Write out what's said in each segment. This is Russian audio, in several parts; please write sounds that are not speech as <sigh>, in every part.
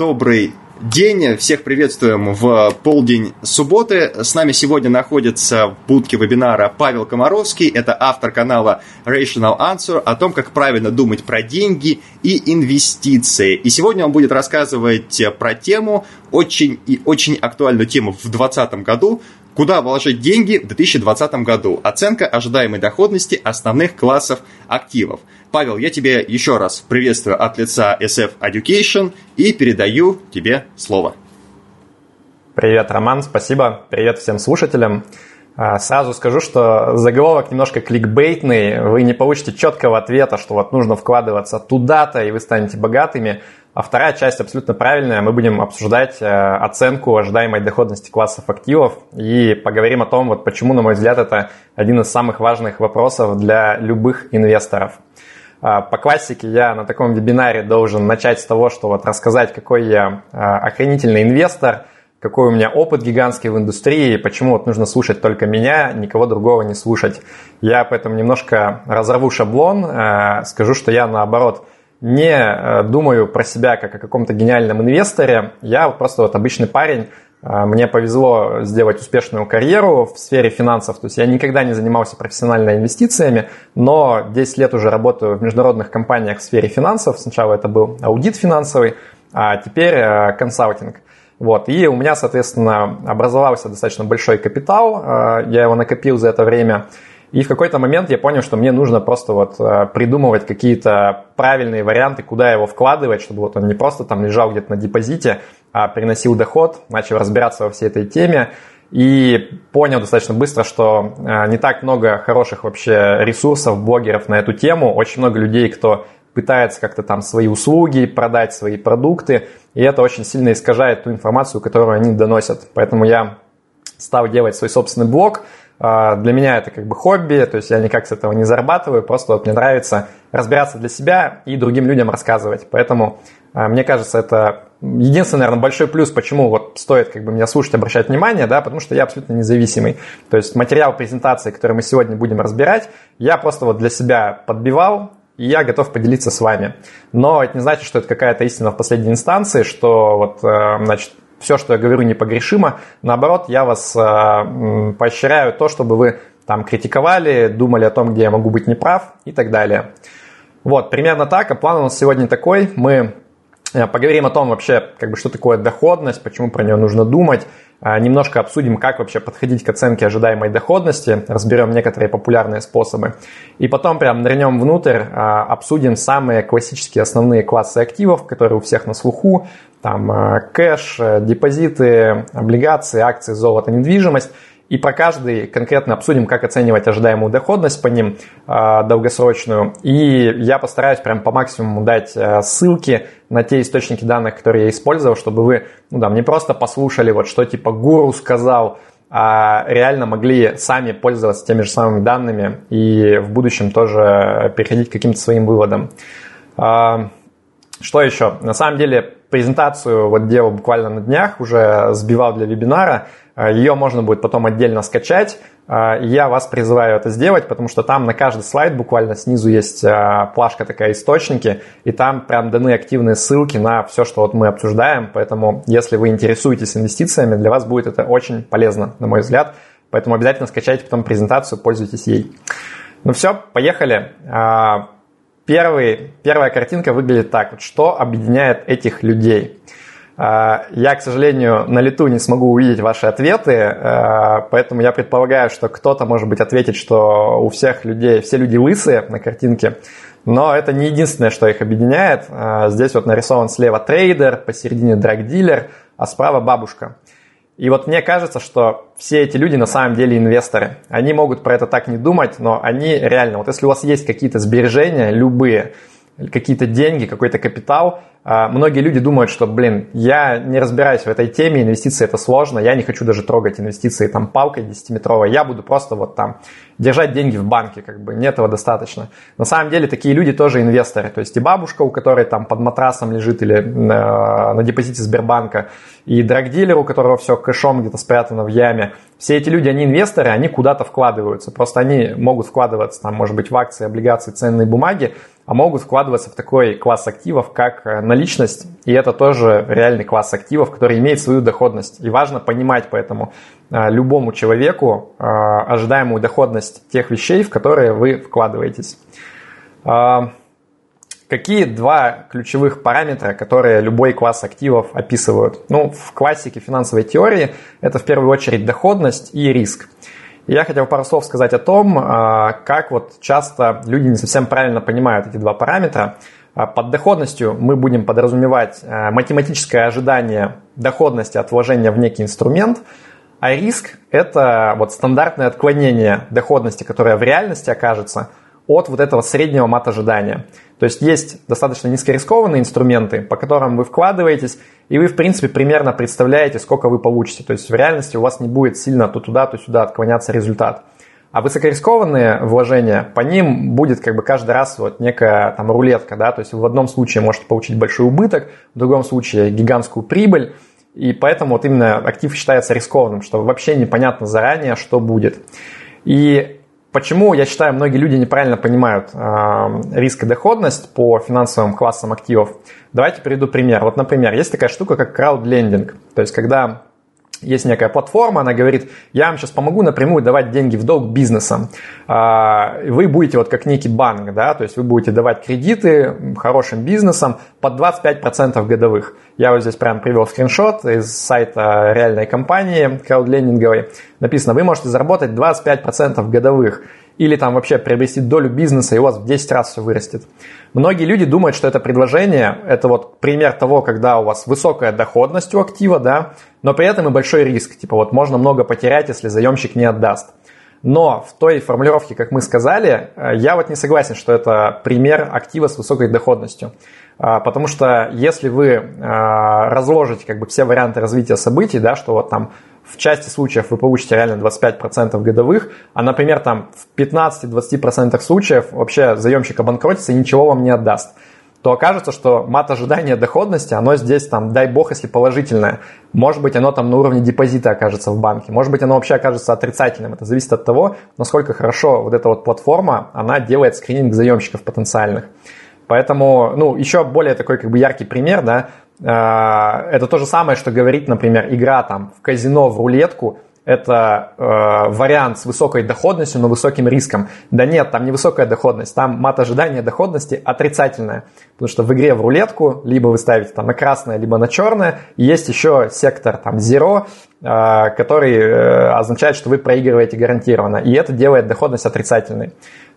добрый день. Всех приветствуем в полдень субботы. С нами сегодня находится в будке вебинара Павел Комаровский. Это автор канала Rational Answer о том, как правильно думать про деньги и инвестиции. И сегодня он будет рассказывать про тему, очень и очень актуальную тему в 2020 году, Куда вложить деньги в 2020 году? Оценка ожидаемой доходности основных классов активов. Павел, я тебе еще раз приветствую от лица SF Education и передаю тебе слово. Привет, Роман, спасибо. Привет всем слушателям. А, сразу скажу, что заголовок немножко кликбейтный. Вы не получите четкого ответа, что вот нужно вкладываться туда-то, и вы станете богатыми. А вторая часть абсолютно правильная. Мы будем обсуждать э, оценку ожидаемой доходности классов активов и поговорим о том, вот почему, на мой взгляд, это один из самых важных вопросов для любых инвесторов. А, по классике я на таком вебинаре должен начать с того, что вот рассказать, какой я а, охранительный инвестор, какой у меня опыт гигантский в индустрии, почему вот нужно слушать только меня, никого другого не слушать. Я поэтому немножко разорву шаблон, э, скажу, что я наоборот – не э, думаю про себя как о каком-то гениальном инвесторе. Я просто вот обычный парень. Э, мне повезло сделать успешную карьеру в сфере финансов. То есть я никогда не занимался профессионально инвестициями, но 10 лет уже работаю в международных компаниях в сфере финансов. Сначала это был аудит финансовый, а теперь э, консалтинг. Вот. И у меня, соответственно, образовался достаточно большой капитал. Я его накопил за это время. И в какой-то момент я понял, что мне нужно просто вот э, придумывать какие-то правильные варианты, куда его вкладывать, чтобы вот он не просто там лежал где-то на депозите, а приносил доход, начал разбираться во всей этой теме и понял достаточно быстро, что э, не так много хороших вообще ресурсов, блогеров на эту тему, очень много людей, кто пытается как-то там свои услуги продать, свои продукты, и это очень сильно искажает ту информацию, которую они доносят. Поэтому я стал делать свой собственный блог, для меня это как бы хобби, то есть я никак с этого не зарабатываю, просто вот мне нравится разбираться для себя и другим людям рассказывать. Поэтому а, мне кажется, это единственный, наверное, большой плюс, почему вот стоит как бы меня слушать, обращать внимание, да, потому что я абсолютно независимый. То есть материал презентации, который мы сегодня будем разбирать, я просто вот для себя подбивал, и я готов поделиться с вами. Но это не значит, что это какая-то истина в последней инстанции, что вот, э, значит, все, что я говорю, непогрешимо. Наоборот, я вас э, поощряю то, чтобы вы там критиковали, думали о том, где я могу быть неправ и так далее. Вот, примерно так. А план у нас сегодня такой. Мы э, поговорим о том вообще, как бы, что такое доходность, почему про нее нужно думать, а, немножко обсудим, как вообще подходить к оценке ожидаемой доходности, разберем некоторые популярные способы. И потом прям нырнем внутрь, а, обсудим самые классические основные классы активов, которые у всех на слуху. Там а, кэш, депозиты, облигации, акции, золото, недвижимость – и про каждый конкретно обсудим, как оценивать ожидаемую доходность по ним э, долгосрочную. И я постараюсь прям по максимуму дать э, ссылки на те источники данных, которые я использовал, чтобы вы ну, да, не просто послушали, вот что типа гуру сказал, а реально могли сами пользоваться теми же самыми данными и в будущем тоже переходить к каким-то своим выводам. Э, что еще? На самом деле презентацию вот делал буквально на днях, уже сбивал для вебинара. Э, Ее можно будет потом отдельно скачать. Э, я вас призываю это сделать, потому что там на каждый слайд буквально снизу есть э, плашка такая источники, и там прям даны активные ссылки на все, что вот мы обсуждаем. Поэтому, если вы интересуетесь инвестициями, для вас будет это очень полезно, на мой взгляд. Поэтому обязательно скачайте потом презентацию, пользуйтесь ей. Ну все, поехали. Первый, первая картинка выглядит так. Вот, что объединяет этих людей? А, я, к сожалению, на лету не смогу увидеть ваши ответы, а, поэтому я предполагаю, что кто-то, может быть, ответит, что у всех людей, все люди лысые на картинке, но это не единственное, что их объединяет. А, здесь вот нарисован слева трейдер, посередине драг-дилер, а справа бабушка – и вот мне кажется, что все эти люди на самом деле инвесторы. Они могут про это так не думать, но они реально, вот если у вас есть какие-то сбережения, любые, какие-то деньги, какой-то капитал, а, многие люди думают, что, блин, я не разбираюсь в этой теме, инвестиции это сложно, я не хочу даже трогать инвестиции там палкой 10-метровой, я буду просто вот там держать деньги в банке, как бы, мне этого достаточно. На самом деле такие люди тоже инвесторы, то есть и бабушка, у которой там под матрасом лежит или на, на депозите Сбербанка, и драгдилер, у которого все кэшом где-то спрятано в яме, все эти люди, они инвесторы, они куда-то вкладываются, просто они могут вкладываться там, может быть, в акции, облигации, ценные бумаги, а могут вкладываться в такой класс активов, как э, наличность, и это тоже реальный класс активов, который имеет свою доходность. И важно понимать поэтому э, любому человеку э, ожидаемую доходность тех вещей, в которые вы вкладываетесь. Какие два ключевых параметра, которые любой класс активов описывают? Ну, в классике финансовой теории это в первую очередь доходность и риск. Я хотел пару слов сказать о том, а, как вот часто люди не совсем правильно понимают эти два параметра. А, под доходностью мы будем подразумевать а, математическое ожидание доходности от вложения в некий инструмент, а риск – это вот стандартное отклонение доходности, которое в реальности окажется от вот этого среднего мат ожидания. То есть есть достаточно низкорискованные инструменты, по которым вы вкладываетесь, и вы, в принципе, примерно представляете, сколько вы получите. То есть в реальности у вас не будет сильно то туда, то сюда отклоняться результат. А высокорискованные вложения, по ним будет как бы каждый раз вот некая там рулетка, да, то есть в одном случае можете получить большой убыток, в другом случае гигантскую прибыль, и поэтому вот именно актив считается рискованным, что вообще непонятно заранее, что будет. И Почему, я считаю, многие люди неправильно понимают э, риск и доходность по финансовым классам активов? Давайте приведу пример. Вот, например, есть такая штука, как краудлендинг. То есть, когда есть некая платформа, она говорит, я вам сейчас помогу напрямую давать деньги в долг бизнесам. А, вы будете вот как некий банк, да, то есть вы будете давать кредиты хорошим бизнесам под 25% годовых. Я вот здесь прям привел скриншот из сайта реальной компании краудлендинговой. Написано, вы можете заработать 25% годовых или там вообще приобрести долю бизнеса, и у вас в 10 раз все вырастет. Многие люди думают, что это предложение, это вот пример того, когда у вас высокая доходность у актива, да, но при этом и большой риск. Типа вот можно много потерять, если заемщик не отдаст. Но в той формулировке, как мы сказали, э, я вот не согласен, что это пример актива с высокой доходностью. А, потому что если вы э, разложите как бы все варианты развития событий, да, что вот там в части случаев вы получите реально 25% годовых, а, например, там в 15-20% случаев вообще заемщик обанкротится и ничего вам не отдаст то окажется, что мат ожидания доходности, оно здесь там, дай бог, если положительное. Может быть, оно там на уровне депозита окажется в банке. Может быть, оно вообще окажется отрицательным. Это зависит от того, насколько хорошо вот эта вот платформа, она делает скрининг заемщиков потенциальных. Поэтому, ну, еще более такой как бы яркий пример, да, а, это то же самое, что говорить, например, игра там в казино, в рулетку, это э, вариант с высокой доходностью, но высоким риском. Да нет, там не высокая доходность, там мат ожидания доходности отрицательная. Потому что в игре в рулетку либо вы ставите там на красное, либо на черное. Есть еще сектор там zero, э, который э, означает, что вы проигрываете гарантированно. И это делает доходность отрицательной.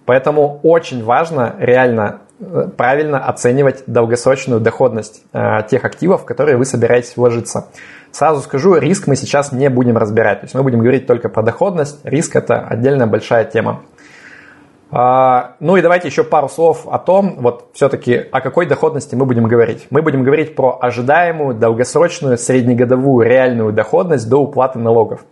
Поэтому очень важно реально э, правильно оценивать долгосрочную доходность э, тех активов, в которые вы собираетесь вложиться. Сразу скажу, риск мы сейчас не будем разбирать. То есть мы будем говорить только про доходность. Риск это отдельная большая тема. А, ну и давайте еще пару слов о том, вот все-таки о какой доходности мы будем говорить. Мы будем говорить про ожидаемую, долгосрочную, среднегодовую реальную доходность до уплаты налогов.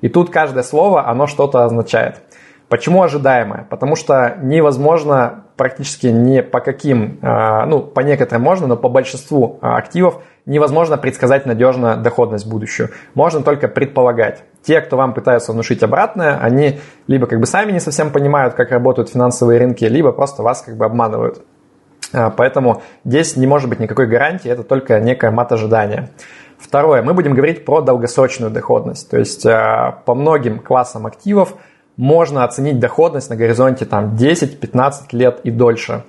И тут каждое слово, оно что-то означает. Почему ожидаемое? Потому что невозможно практически ни по каким, а, ну, по некоторым можно, но по большинству а, активов невозможно предсказать надежно доходность будущую. Можно только предполагать. Те, кто вам пытаются внушить обратное, они либо как бы сами не совсем понимают, как работают финансовые рынки, либо просто вас как бы обманывают. А, поэтому здесь не может быть никакой гарантии, это только некое мат ожидания. Второе, мы будем говорить про долгосрочную доходность. То есть по многим классам активов можно оценить доходность на горизонте там 10-15 лет и дольше.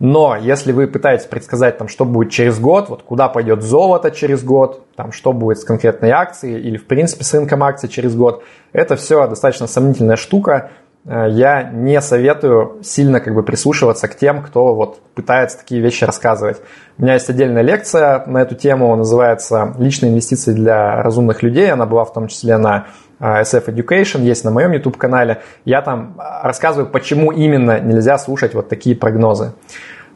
Но если вы пытаетесь предсказать, там, что будет через год, вот куда пойдет золото через год, там, что будет с конкретной акцией или в принципе с рынком акций через год, это все достаточно сомнительная штука. Э, я не советую сильно как бы прислушиваться к тем, кто вот пытается такие вещи рассказывать. У меня есть отдельная лекция на эту тему, называется «Личные инвестиции для разумных людей». Она была в том числе на э, SF Education, есть на моем YouTube-канале. Я там рассказываю, почему именно нельзя слушать вот такие прогнозы.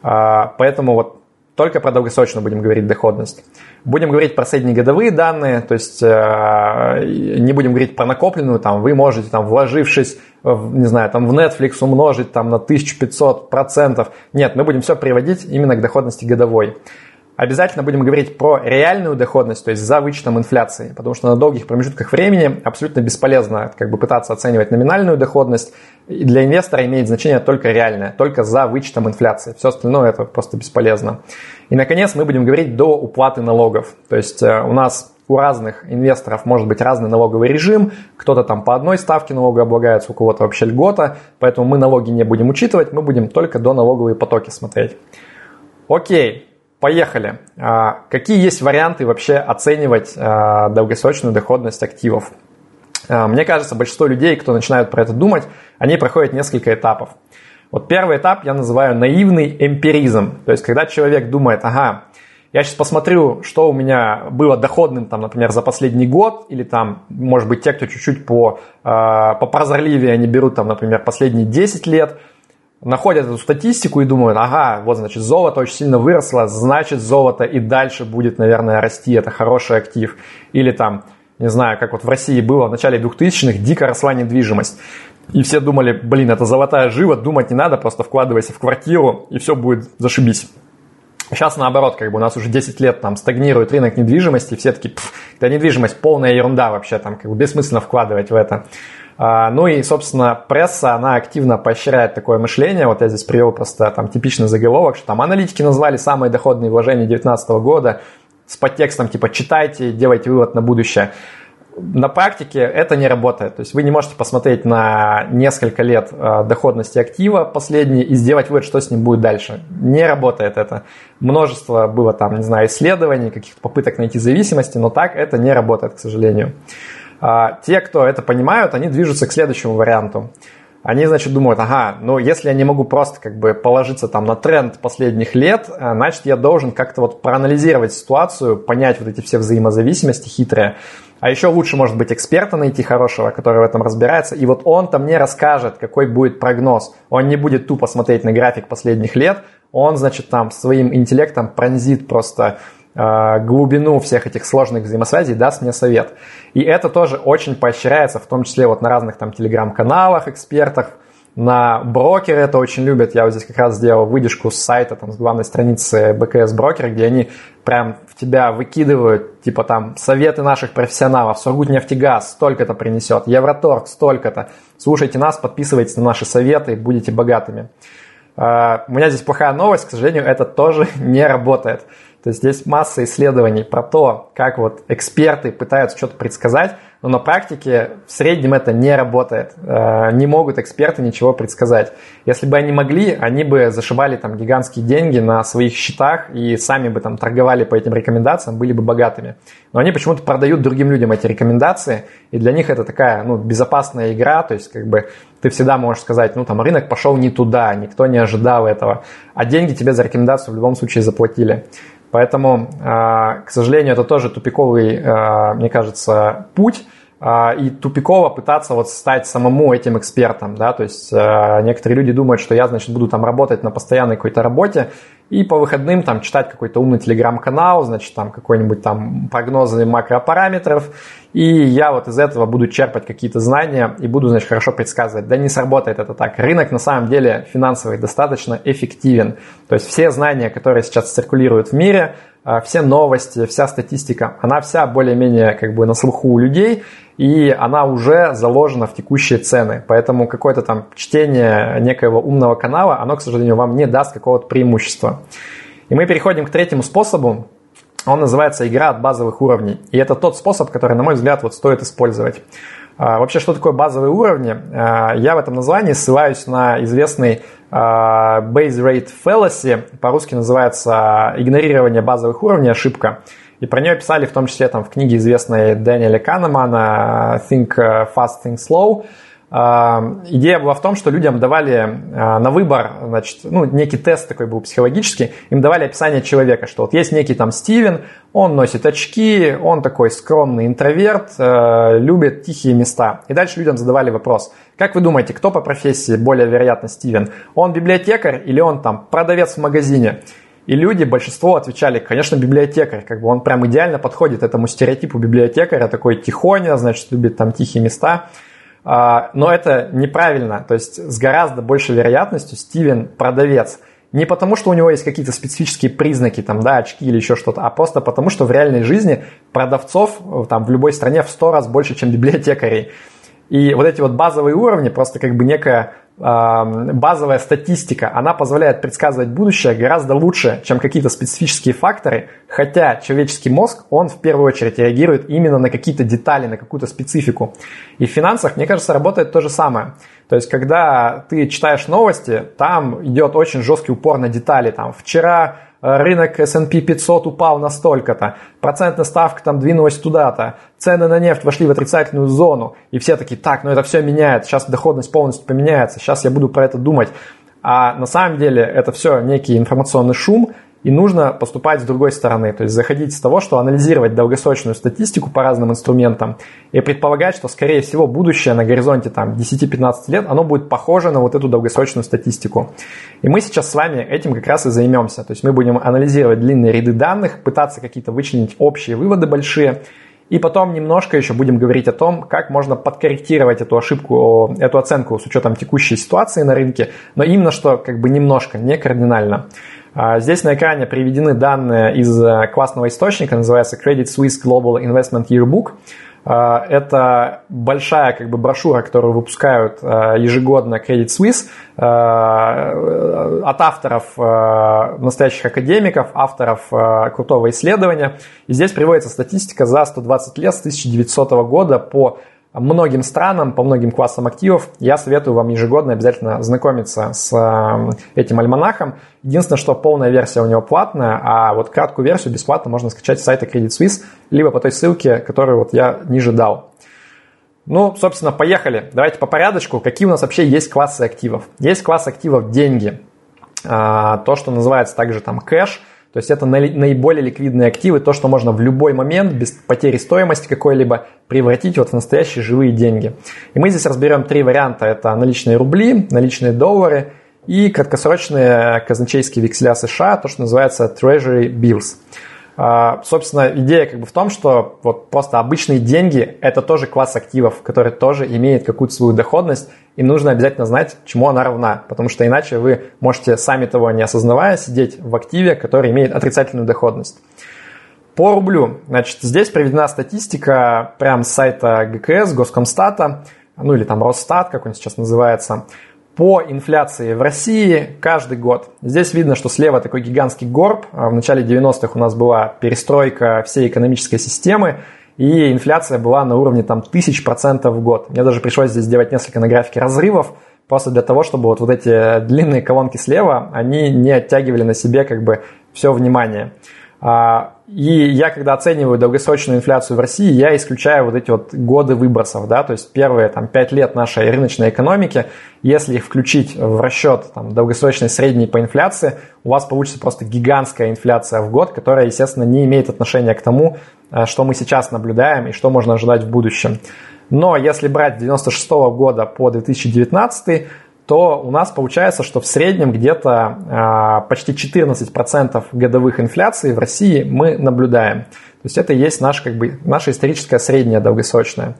Э, поэтому вот только про долгосрочную будем говорить доходность. Будем говорить про среднегодовые данные, то есть э, не будем говорить про накопленную, там вы можете, там, вложившись, в, не знаю, там в Netflix умножить там, на 1500 процентов. Нет, мы будем все приводить именно к доходности годовой. Обязательно будем говорить про реальную доходность, то есть за вычетом инфляции, потому что на долгих промежутках времени абсолютно бесполезно как бы пытаться оценивать номинальную доходность. И для инвестора имеет значение только реальная, только за вычетом инфляции. Все остальное это просто бесполезно. И, наконец, мы будем говорить до уплаты налогов. То есть э, у нас у разных инвесторов может быть разный налоговый режим, кто-то там по одной ставке налога облагается, у кого-то вообще льгота, поэтому мы налоги не будем учитывать, мы будем только до налоговые потоки смотреть. Окей, Поехали. А, какие есть варианты вообще оценивать а, долгосрочную доходность активов? А, мне кажется, большинство людей, кто начинают про это думать, они проходят несколько этапов. Вот первый этап я называю наивный эмпиризм. То есть, когда человек думает, ага, я сейчас посмотрю, что у меня было доходным, там, например, за последний год, или там, может быть, те, кто чуть-чуть по, по прозорливее, они берут, там, например, последние 10 лет – находят эту статистику и думают, ага, вот значит золото очень сильно выросло, значит золото и дальше будет, наверное, расти, это хороший актив. Или там, не знаю, как вот в России было в начале 2000-х, дико росла недвижимость. И все думали, блин, это золотая жива, думать не надо, просто вкладывайся в квартиру, и все будет зашибись. Сейчас наоборот, как бы у нас уже 10 лет там стагнирует рынок недвижимости, все таки да недвижимость полная ерунда вообще, там как бы бессмысленно вкладывать в это. А, ну и, собственно, пресса, она активно поощряет такое мышление. Вот я здесь привел просто там типичный заголовок, что там аналитики назвали самые доходные вложения 2019 года с подтекстом типа «читайте, делайте вывод на будущее». На практике это не работает. То есть вы не можете посмотреть на несколько лет а, доходности актива последние и сделать вывод, что с ним будет дальше. Не работает это. Множество было там, не знаю, исследований, каких-то попыток найти зависимости, но так это не работает, к сожалению. А, те, кто это понимают, они движутся к следующему варианту. Они, значит, думают, ага, ну если я не могу просто как бы положиться там на тренд последних лет, э, значит, я должен как-то вот проанализировать ситуацию, понять вот эти все взаимозависимости хитрые. А еще лучше, может быть, эксперта найти хорошего, который в этом разбирается, и вот он-то мне расскажет, какой будет прогноз. Он не будет тупо смотреть на график последних лет, он, значит, там своим интеллектом пронзит просто глубину всех этих сложных взаимосвязей, даст мне совет. И это тоже очень поощряется, в том числе вот на разных там телеграм-каналах экспертах, на брокеры это очень любят. Я вот здесь как раз сделал выдержку с сайта, там, с главной страницы БКС брокера, где они прям в тебя выкидывают, типа там, советы наших профессионалов. Сургутнефтегаз столько-то принесет, Евроторг столько-то. Слушайте нас, подписывайтесь на наши советы, будете богатыми. Uh, у меня здесь плохая новость, к сожалению, это тоже <laughs> не работает. То есть здесь масса исследований про то, как вот эксперты пытаются что-то предсказать, но на практике в среднем это не работает. Э, не могут эксперты ничего предсказать. Если бы они могли, они бы зашибали там гигантские деньги на своих счетах и сами бы там торговали по этим рекомендациям, были бы богатыми. Но они почему-то продают другим людям эти рекомендации, и для них это такая ну, безопасная игра, то есть как бы ты всегда можешь сказать, ну там рынок пошел не туда, никто не ожидал этого, а деньги тебе за рекомендацию в любом случае заплатили. Поэтому, а, к сожалению, это тоже тупиковый, а, мне кажется, путь. А, и тупиково пытаться вот стать самому этим экспертом, да, то есть некоторые люди думают, что я, значит, буду там работать на постоянной какой-то работе, и по выходным там читать какой-то умный телеграм-канал, значит, там какой-нибудь там прогнозы макропараметров, и я вот из этого буду черпать какие-то знания и буду, значит, хорошо предсказывать. Да не сработает это так. Рынок на самом деле финансовый достаточно эффективен. То есть все знания, которые сейчас циркулируют в мире, а, все новости, вся статистика, она вся более-менее как бы на слуху у людей, и она уже заложена в текущие цены. Поэтому какое-то там чтение некоего умного канала, оно, к сожалению, вам не даст какого-то преимущества. И мы переходим к третьему способу. Он называется игра от базовых уровней. И это тот способ, который, на мой взгляд, вот стоит использовать. А, вообще, что такое базовые уровни? А, я в этом названии ссылаюсь на известный а, Base Rate Fallacy, по-русски называется игнорирование базовых уровней, ошибка. И про нее писали в том числе там, в книге известной Дэниеля Канемана Think Fast, Think Slow. А, идея была в том, что людям давали на выбор, значит, ну, некий тест такой был психологический, им давали описание человека, что вот есть некий там Стивен, он носит очки, он такой скромный интроверт, э, любит тихие места. И дальше людям задавали вопрос, как вы думаете, кто по профессии более вероятно Стивен? Он библиотекарь или он там продавец в магазине? И люди, большинство отвечали, конечно, библиотекарь, как бы он прям идеально подходит этому стереотипу библиотекаря, такой тихоня, значит, любит там тихие места. А, но это неправильно. То есть с гораздо большей вероятностью Стивен продавец. Не потому, что у него есть какие-то специфические признаки, там, да, очки или еще что-то, а просто потому, что в реальной жизни продавцов э, там в любой стране в 100 раз больше, чем библиотекарей. И вот эти вот базовые уровни, просто как бы некая базовая статистика, она позволяет предсказывать будущее гораздо лучше, чем какие-то специфические факторы, хотя человеческий мозг, он в первую очередь реагирует именно на какие-то детали, на какую-то специфику. И в финансах, мне кажется, работает то же самое. То есть, когда ты читаешь новости, там идет очень жесткий упор на детали. Там, вчера рынок S&P 500 упал на столько-то, процентная ставка там двинулась туда-то, цены на нефть вошли в отрицательную зону, и все такие, так, ну это все меняет, сейчас доходность полностью поменяется, сейчас я буду про это думать. А на самом деле это все некий информационный шум, и нужно поступать с другой стороны, то есть заходить с того, что анализировать долгосрочную статистику по разным инструментам и предполагать, что, скорее всего, будущее на горизонте там, 10-15 лет, оно будет похоже на вот эту долгосрочную статистику. И мы сейчас с вами этим как раз и займемся. То есть мы будем анализировать длинные ряды данных, пытаться какие-то вычленить общие выводы большие, и потом немножко еще будем говорить о том, как можно подкорректировать эту ошибку, эту оценку с учетом текущей ситуации на рынке, но именно что как бы немножко, не кардинально. А, здесь на экране приведены данные из э, классного источника, называется Credit Suisse Global Investment Yearbook. А, это большая как бы, брошюра, которую выпускают э, ежегодно Credit Suisse э, от авторов, настоящих академиков, авторов крутого исследования. И здесь приводится статистика за 120 лет с 1900 года по многим странам, по многим классам активов. Я советую вам ежегодно обязательно знакомиться с эм, этим альманахом. Единственное, что полная версия у него платная, а вот краткую версию бесплатно можно скачать с сайта Credit Suisse, либо по той ссылке, которую вот я ниже дал. Ну, собственно, поехали. Давайте по порядочку. Какие у нас вообще есть классы активов? Есть класс активов деньги. А, то, что называется также там кэш – то есть это наиболее ликвидные активы, то, что можно в любой момент без потери стоимости какой-либо превратить вот в настоящие живые деньги. И мы здесь разберем три варианта. Это наличные рубли, наличные доллары и краткосрочные казначейские векселя США, то, что называется Treasury Bills. А, собственно, идея как бы в том, что вот просто обычные деньги – это тоже класс активов, который тоже имеет какую-то свою доходность, и нужно обязательно знать, чему она равна, потому что иначе вы можете, сами того не осознавая, сидеть в активе, который имеет отрицательную доходность. По рублю, значит, здесь приведена статистика прямо с сайта ГКС, Госкомстата, ну или там Росстат, как он сейчас называется – по инфляции в России каждый год. Здесь видно, что слева такой гигантский горб. А в начале 90-х у нас была перестройка всей экономической системы, и инфляция была на уровне там тысяч процентов в год. Мне даже пришлось здесь сделать несколько на графике разрывов, просто для того, чтобы вот, вот эти длинные колонки слева, они не оттягивали на себе как бы все внимание. А, и я, когда оцениваю долгосрочную инфляцию в России, я исключаю вот эти вот годы выбросов, да, то есть первые там 5 лет нашей рыночной экономики, если их включить в расчет там, долгосрочной средней по инфляции, у вас получится просто гигантская инфляция в год, которая, естественно, не имеет отношения к тому, э, что мы сейчас наблюдаем и что можно ожидать в будущем. Но если брать с 96 года по 2019, то у нас получается, что в среднем где-то э, почти 14% годовых инфляции в России мы наблюдаем. То есть это и есть наш, как бы, наша историческая средняя долгосрочная.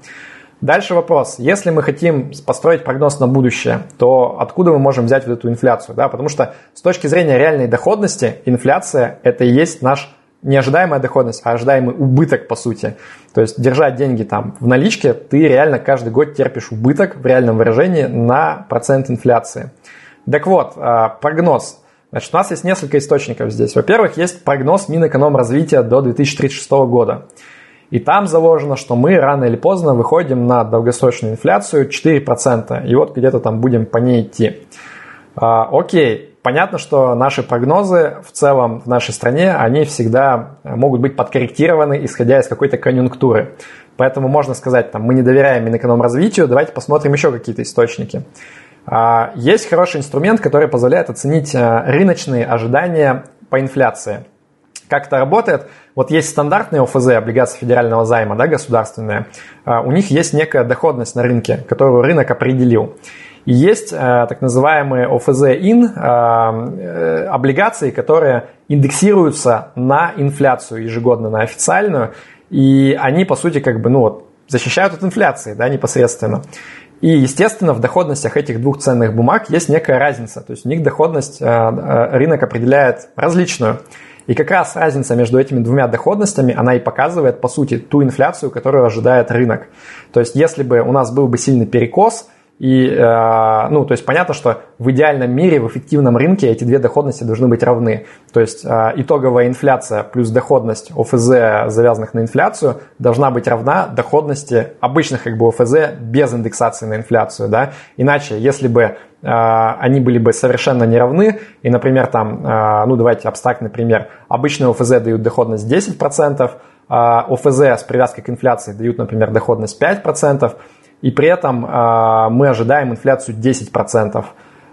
Дальше вопрос. Если мы хотим построить прогноз на будущее, то откуда мы можем взять вот эту инфляцию? Да? Потому что с точки зрения реальной доходности инфляция это и есть наш не ожидаемая доходность, а ожидаемый убыток, по сути. То есть, держать деньги там в наличке, ты реально каждый год терпишь убыток в реальном выражении на процент инфляции. Так вот, а, прогноз. Значит, у нас есть несколько источников здесь. Во-первых, есть прогноз Минэкономразвития до 2036 года. И там заложено, что мы рано или поздно выходим на долгосрочную инфляцию 4%. И вот где-то там будем по ней идти. А, окей, Понятно, что наши прогнозы в целом в нашей стране, они всегда могут быть подкорректированы, исходя из какой-то конъюнктуры. Поэтому можно сказать, там, мы не доверяем Минэкономразвитию, давайте посмотрим еще какие-то источники. А, есть хороший инструмент, который позволяет оценить а, рыночные ожидания по инфляции. Как это работает? Вот есть стандартные ОФЗ, облигации федерального займа, да, государственные. А, у них есть некая доходность на рынке, которую рынок определил. И есть э, так называемые ОФЗ-ин, э, э, облигации, которые индексируются на инфляцию ежегодно, на официальную, и они, по сути, как бы, ну вот, защищают от инфляции, да, непосредственно. И, естественно, в доходностях этих двух ценных бумаг есть некая разница. То есть у них доходность э, э, рынок определяет различную. И как раз разница между этими двумя доходностями, она и показывает, по сути, ту инфляцию, которую ожидает рынок. То есть если бы у нас был бы сильный перекос – и, э, ну, то есть понятно, что в идеальном мире, в эффективном рынке эти две доходности должны быть равны. То есть э, итоговая инфляция плюс доходность ОФЗ, завязанных на инфляцию, должна быть равна доходности обычных как бы ОФЗ без индексации на инфляцию, да. Иначе, если бы э, они были бы совершенно неравны, и, например, там, ну, давайте абстрактный пример, обычные ОФЗ дают доходность 10%, ОФЗ с привязкой к инфляции дают, например, доходность 5%, и при этом а, мы ожидаем инфляцию 10%.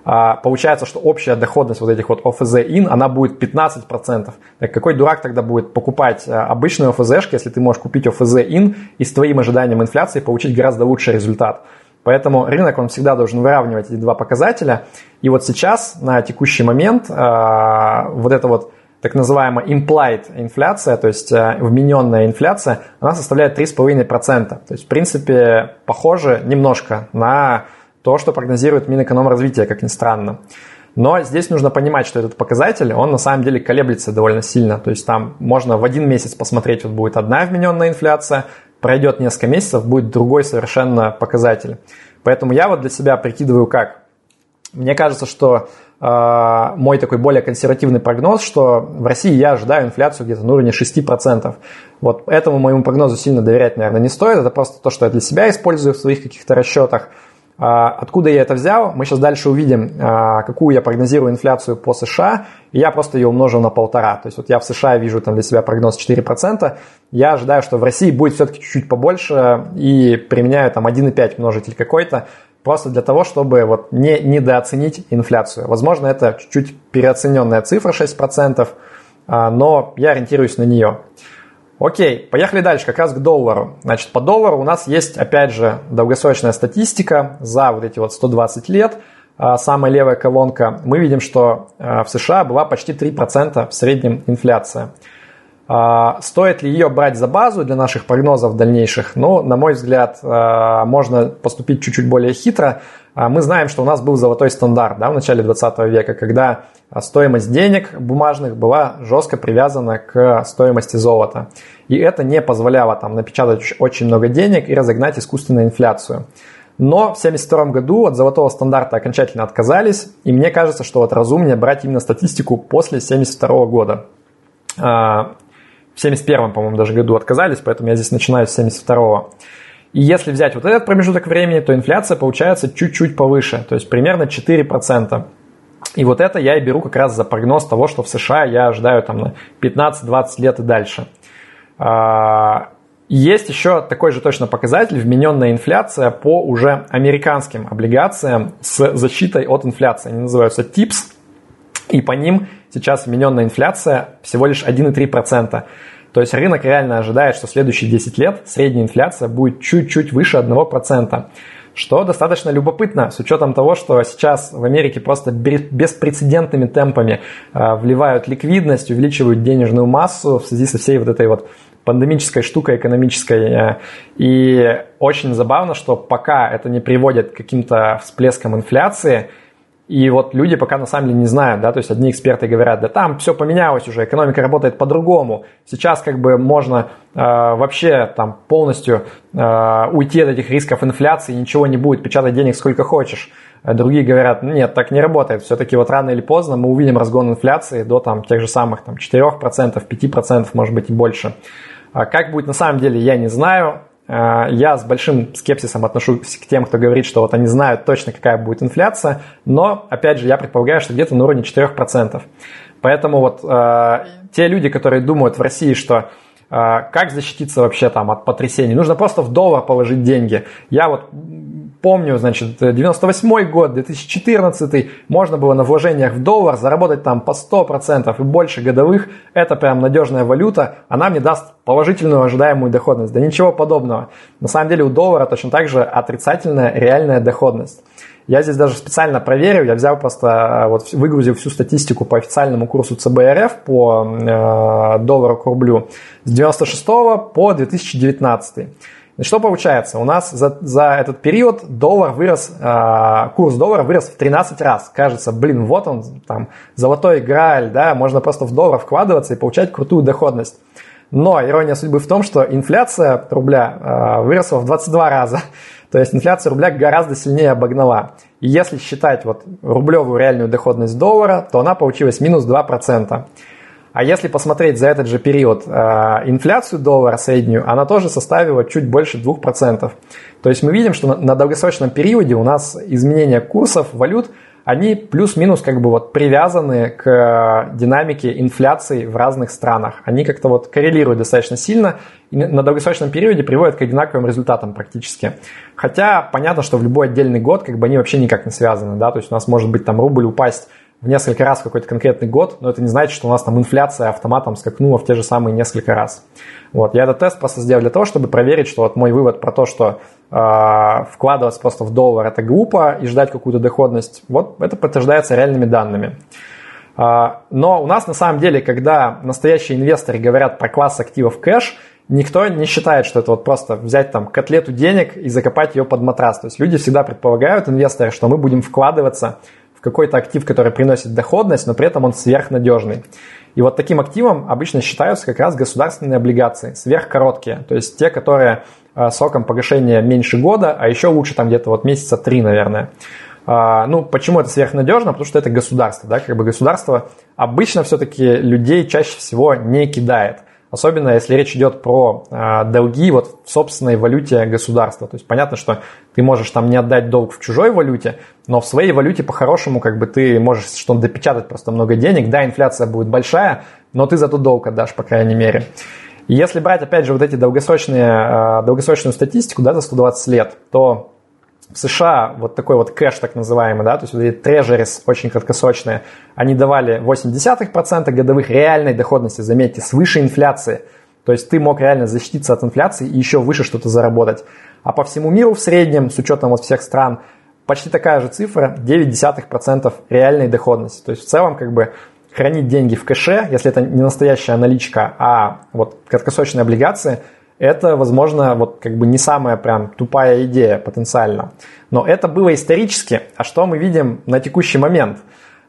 А, получается, что общая доходность вот этих вот ОФЗ-ин, она будет 15%. Так какой дурак тогда будет покупать а, обычную ОФЗ, если ты можешь купить ОФЗ-ин и с твоим ожиданием инфляции получить гораздо лучший результат? Поэтому рынок, он всегда должен выравнивать эти два показателя. И вот сейчас, на текущий момент, вот это вот так называемая implied инфляция, то есть э, вмененная инфляция, она составляет 3,5%. То есть, в принципе, похоже немножко на то, что прогнозирует Минэкономразвитие, как ни странно. Но здесь нужно понимать, что этот показатель, он на самом деле колеблется довольно сильно. То есть там можно в один месяц посмотреть, вот будет одна вмененная инфляция, пройдет несколько месяцев, будет другой совершенно показатель. Поэтому я вот для себя прикидываю как. Мне кажется, что мой такой более консервативный прогноз, что в России я ожидаю инфляцию где-то на уровне 6%. Вот этому моему прогнозу сильно доверять, наверное, не стоит. Это просто то, что я для себя использую в своих каких-то расчетах. А, откуда я это взял? Мы сейчас дальше увидим, а, какую я прогнозирую инфляцию по США, и я просто ее умножил на полтора. То есть вот я в США вижу там для себя прогноз 4%, я ожидаю, что в России будет все-таки чуть-чуть побольше, и применяю там 1,5 множитель какой-то, просто для того, чтобы вот не недооценить инфляцию. Возможно, это чуть-чуть переоцененная цифра 6%, а, но я ориентируюсь на нее. Окей, поехали дальше, как раз к доллару. Значит, по доллару у нас есть, опять же, долгосрочная статистика за вот эти вот 120 лет. А, самая левая колонка. Мы видим, что а, в США была почти 3% в среднем инфляция. А, стоит ли ее брать за базу для наших прогнозов дальнейших? Ну, на мой взгляд, а, можно поступить чуть-чуть более хитро. А, мы знаем, что у нас был золотой стандарт да, в начале 20 века, когда стоимость денег бумажных была жестко привязана к стоимости золота. И это не позволяло там, напечатать очень много денег и разогнать искусственную инфляцию. Но в 1972 году от золотого стандарта окончательно отказались, и мне кажется, что вот разумнее брать именно статистику после 1972 года. В 71-м, по-моему, даже году отказались, поэтому я здесь начинаю с 72-го. И если взять вот этот промежуток времени, то инфляция получается чуть-чуть повыше, то есть примерно 4%. И вот это я и беру как раз за прогноз того, что в США я ожидаю там на 15-20 лет и дальше. А, есть еще такой же точно показатель, вмененная инфляция по уже американским облигациям с защитой от инфляции. Они называются TIPS, и по ним сейчас вмененная инфляция всего лишь 1,3%. То есть рынок реально ожидает, что следующие 10 лет средняя инфляция будет чуть-чуть выше 1%. Что достаточно любопытно, с учетом того, что сейчас в Америке просто беспрецедентными темпами э, вливают ликвидность, увеличивают денежную массу в связи со всей вот этой вот пандемической штукой экономической. Э, и очень забавно, что пока это не приводит к каким-то всплескам инфляции – и вот люди пока на самом деле не знают, да, то есть одни эксперты говорят, да там все поменялось уже, экономика работает по-другому. Сейчас как бы можно э, вообще там полностью э, уйти от этих рисков инфляции, ничего не будет, печатать денег сколько хочешь. А другие говорят, нет, так не работает. Все-таки вот рано или поздно мы увидим разгон инфляции до там тех же самых там 4%, 5%, может быть и больше. А как будет на самом деле, я не знаю. Э, я с большим скепсисом отношусь к тем, кто говорит, что вот они знают точно, какая будет инфляция, но, опять же, я предполагаю, что где-то на уровне 4%. Поэтому вот э, те люди, которые думают в России, что как защититься вообще там от потрясений, нужно просто в доллар положить деньги. Я вот помню, значит, 98 год, 2014, можно было на вложениях в доллар заработать там по 100% и больше годовых. Это прям надежная валюта, она мне даст положительную ожидаемую доходность. Да ничего подобного. На самом деле у доллара точно так же отрицательная реальная доходность. Я здесь даже специально проверил, я взял просто, э, вот выгрузил всю статистику по официальному курсу ЦБРФ по э, доллару к рублю с 96 по 2019. И что получается? У нас за, за этот период доллар вырос, э, курс доллара вырос в 13 раз. Кажется, блин, вот он, там, золотой грааль, да, можно просто в доллар вкладываться и получать крутую доходность. Но ирония судьбы в том, что инфляция рубля э, выросла в 22 раза. То есть инфляция рубля гораздо сильнее обогнала. И если считать вот рублевую реальную доходность доллара, то она получилась минус 2%. А если посмотреть за этот же период э, инфляцию доллара среднюю, она тоже составила чуть больше 2%. То есть мы видим, что на, на долгосрочном периоде у нас изменения курсов валют, они плюс-минус как бы вот привязаны к э, динамике инфляции в разных странах. Они как-то вот коррелируют достаточно сильно и на долгосрочном периоде приводят к одинаковым результатам практически. Хотя понятно, что в любой отдельный год как бы они вообще никак не связаны, да, то есть у нас может быть там рубль упасть в несколько раз в какой-то конкретный год, но это не значит, что у нас там инфляция автоматом скакнула в те же самые несколько раз. Вот, я этот тест просто сделал для того, чтобы проверить, что вот мой вывод про то, что э, вкладываться просто в доллар это глупо и ждать какую-то доходность, вот это подтверждается реальными данными. Э, но у нас на самом деле, когда настоящие инвесторы говорят про класс активов кэш, никто не считает, что это вот просто взять там котлету денег и закопать ее под матрас. То есть люди всегда предполагают, инвесторы, что мы будем вкладываться какой-то актив, который приносит доходность, но при этом он сверхнадежный. И вот таким активом обычно считаются как раз государственные облигации, сверхкороткие, то есть те, которые э, сроком погашения меньше года, а еще лучше там где-то вот месяца три, наверное. А, ну, почему это сверхнадежно? Потому что это государство, да, как бы государство обычно все-таки людей чаще всего не кидает – Особенно если речь идет про э, долги вот в собственной валюте государства. То есть понятно, что ты можешь там не отдать долг в чужой валюте, но в своей валюте по-хорошему как бы ты можешь что-то допечатать просто много денег. Да, инфляция будет большая, но ты зато долг отдашь, по крайней мере. И если брать, опять же, вот эти долгосрочные, э, долгосрочную статистику, да, за 120 лет, то в США вот такой вот кэш так называемый, да, то есть вот эти трежерис очень краткосрочные, они давали 0,8% годовых реальной доходности, заметьте, свыше инфляции. То есть ты мог реально защититься от инфляции и еще выше что-то заработать. А по всему миру в среднем, с учетом вот всех стран, почти такая же цифра, 0,9% реальной доходности. То есть в целом как бы хранить деньги в кэше, если это не настоящая наличка, а вот краткосрочные облигации – это, возможно, вот как бы не самая прям тупая идея потенциально. Но это было исторически. А что мы видим на текущий момент?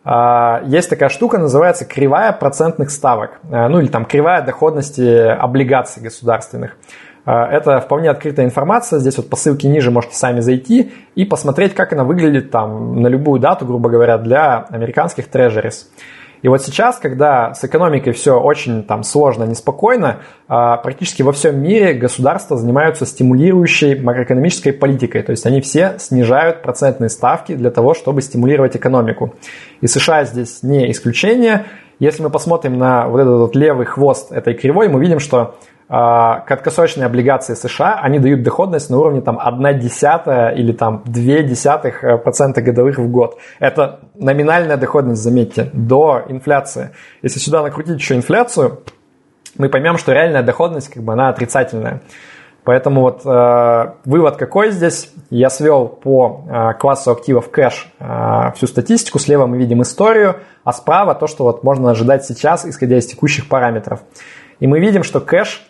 А, есть такая штука, называется кривая процентных ставок, а, ну или там кривая доходности облигаций государственных. А, это вполне открытая информация. Здесь вот по ссылке ниже можете сами зайти и посмотреть, как она выглядит там на любую дату, грубо говоря, для американских трежерис. И вот сейчас, когда с экономикой все очень там сложно, неспокойно, а, практически во всем мире государства занимаются стимулирующей макроэкономической политикой. То есть они все снижают процентные ставки для того, чтобы стимулировать экономику. И США здесь не исключение. Если мы посмотрим на вот этот вот левый хвост этой кривой, мы видим, что краткосрочные облигации США, они дают доходность на уровне там 1 десятая или там 2 десятых э, процента годовых в год. Это номинальная доходность, заметьте, до инфляции. Если сюда накрутить еще инфляцию, мы поймем, что реальная доходность как бы она отрицательная. Поэтому вот э, вывод какой здесь? Я свел по э, классу активов кэш э, всю статистику. Слева мы видим историю, а справа то, что вот можно ожидать сейчас, исходя из текущих параметров. И мы видим, что кэш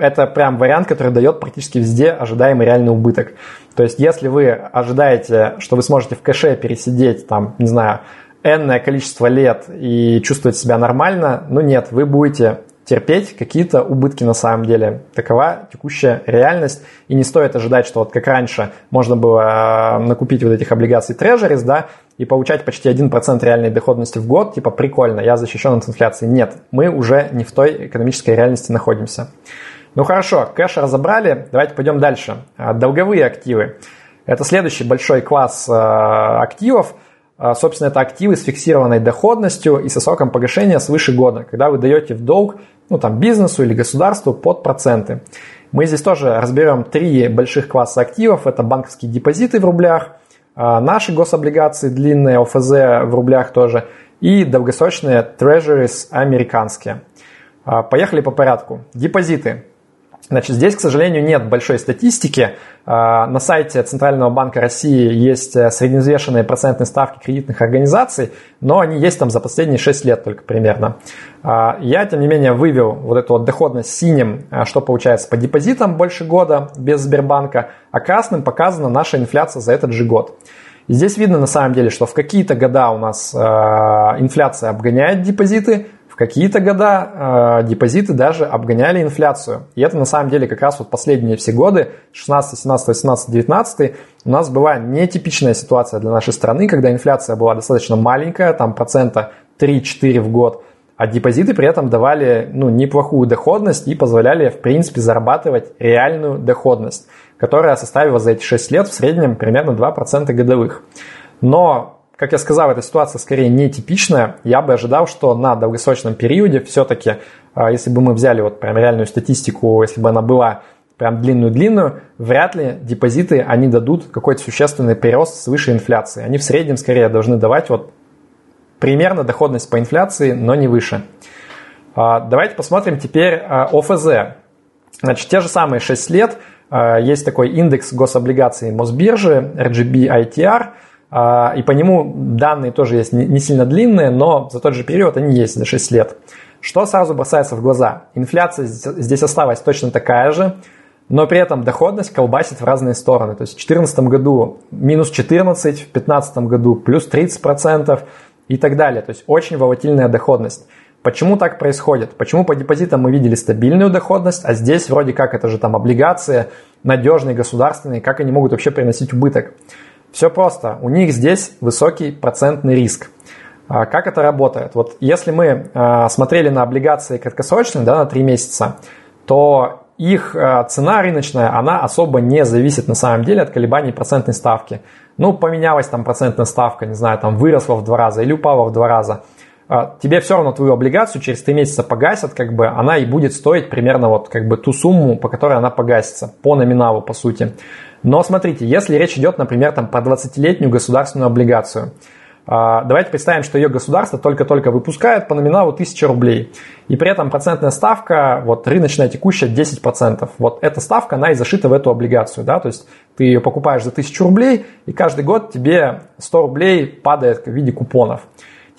это прям вариант, который дает практически везде ожидаемый реальный убыток. То есть, если вы ожидаете, что вы сможете в кэше пересидеть, там, не знаю, энное количество лет и чувствовать себя нормально, ну нет, вы будете терпеть какие-то убытки на самом деле. Такова текущая реальность. И не стоит ожидать, что вот как раньше можно было э, накупить вот этих облигаций трежерис, да, и получать почти 1% реальной доходности в год, типа прикольно, я защищен от инфляции. Нет, мы уже не в той экономической реальности находимся. Ну хорошо, кэш разобрали, давайте пойдем дальше. А, долговые активы. Это следующий большой класс а, активов. А, собственно, это активы с фиксированной доходностью и со сроком погашения свыше года, когда вы даете в долг ну, там, бизнесу или государству под проценты. Мы здесь тоже разберем три больших класса активов. Это банковские депозиты в рублях, наши гособлигации длинные, ОФЗ в рублях тоже, и долгосрочные treasuries американские. Поехали по порядку. Депозиты. Значит, здесь, к сожалению, нет большой статистики. А, на сайте Центрального банка России есть э, средневзвешенные процентные ставки кредитных организаций, но они есть там за последние 6 лет только примерно. А, я, тем не менее, вывел вот эту вот доходность синим, а, что получается по депозитам больше года без Сбербанка, а красным показана наша инфляция за этот же год. И здесь видно на самом деле, что в какие-то года у нас инфляция обгоняет депозиты, какие-то года э, депозиты даже обгоняли инфляцию. И это на самом деле как раз вот последние все годы, 16, 17, 18, 19, у нас была нетипичная ситуация для нашей страны, когда инфляция была достаточно маленькая, там процента 3-4 в год, а депозиты при этом давали ну, неплохую доходность и позволяли, в принципе, зарабатывать реальную доходность, которая составила за эти 6 лет в среднем примерно 2% годовых. Но как я сказал, эта ситуация скорее нетипичная. Я бы ожидал, что на долгосрочном периоде все-таки, а, если бы мы взяли вот прям реальную статистику, если бы она была прям длинную-длинную, вряд ли депозиты, они дадут какой-то существенный прирост свыше инфляции. Они в среднем скорее должны давать вот примерно доходность по инфляции, но не выше. А, давайте посмотрим теперь а, ОФЗ. Значит, те же самые 6 лет, есть такой индекс гособлигаций Мосбиржи, RGB ITR – и по нему данные тоже есть не сильно длинные, но за тот же период они есть за 6 лет. Что сразу бросается в глаза? Инфляция здесь осталась точно такая же, но при этом доходность колбасит в разные стороны. То есть в 2014 году минус 14, в 2015 году плюс 30% и так далее. То есть очень волатильная доходность. Почему так происходит? Почему по депозитам мы видели стабильную доходность, а здесь вроде как это же там облигации, надежные, государственные, как они могут вообще приносить убыток? Все просто. У них здесь высокий процентный риск. А как это работает? Вот если мы а, смотрели на облигации краткосрочные, да, на 3 месяца, то их а, цена рыночная, она особо не зависит на самом деле от колебаний процентной ставки. Ну, поменялась там процентная ставка, не знаю, там выросла в два раза или упала в два раза. Тебе все равно твою облигацию через 3 месяца погасят, как бы она и будет стоить примерно вот как бы ту сумму, по которой она погасится, по номиналу, по сути. Но смотрите, если речь идет, например, там, про 20-летнюю государственную облигацию, а, Давайте представим, что ее государство только-только выпускает по номиналу 1000 рублей. И при этом процентная ставка, вот рыночная текущая 10%. Вот эта ставка, она и зашита в эту облигацию. Да? То есть ты ее покупаешь за 1000 рублей, и каждый год тебе 100 рублей падает в виде купонов.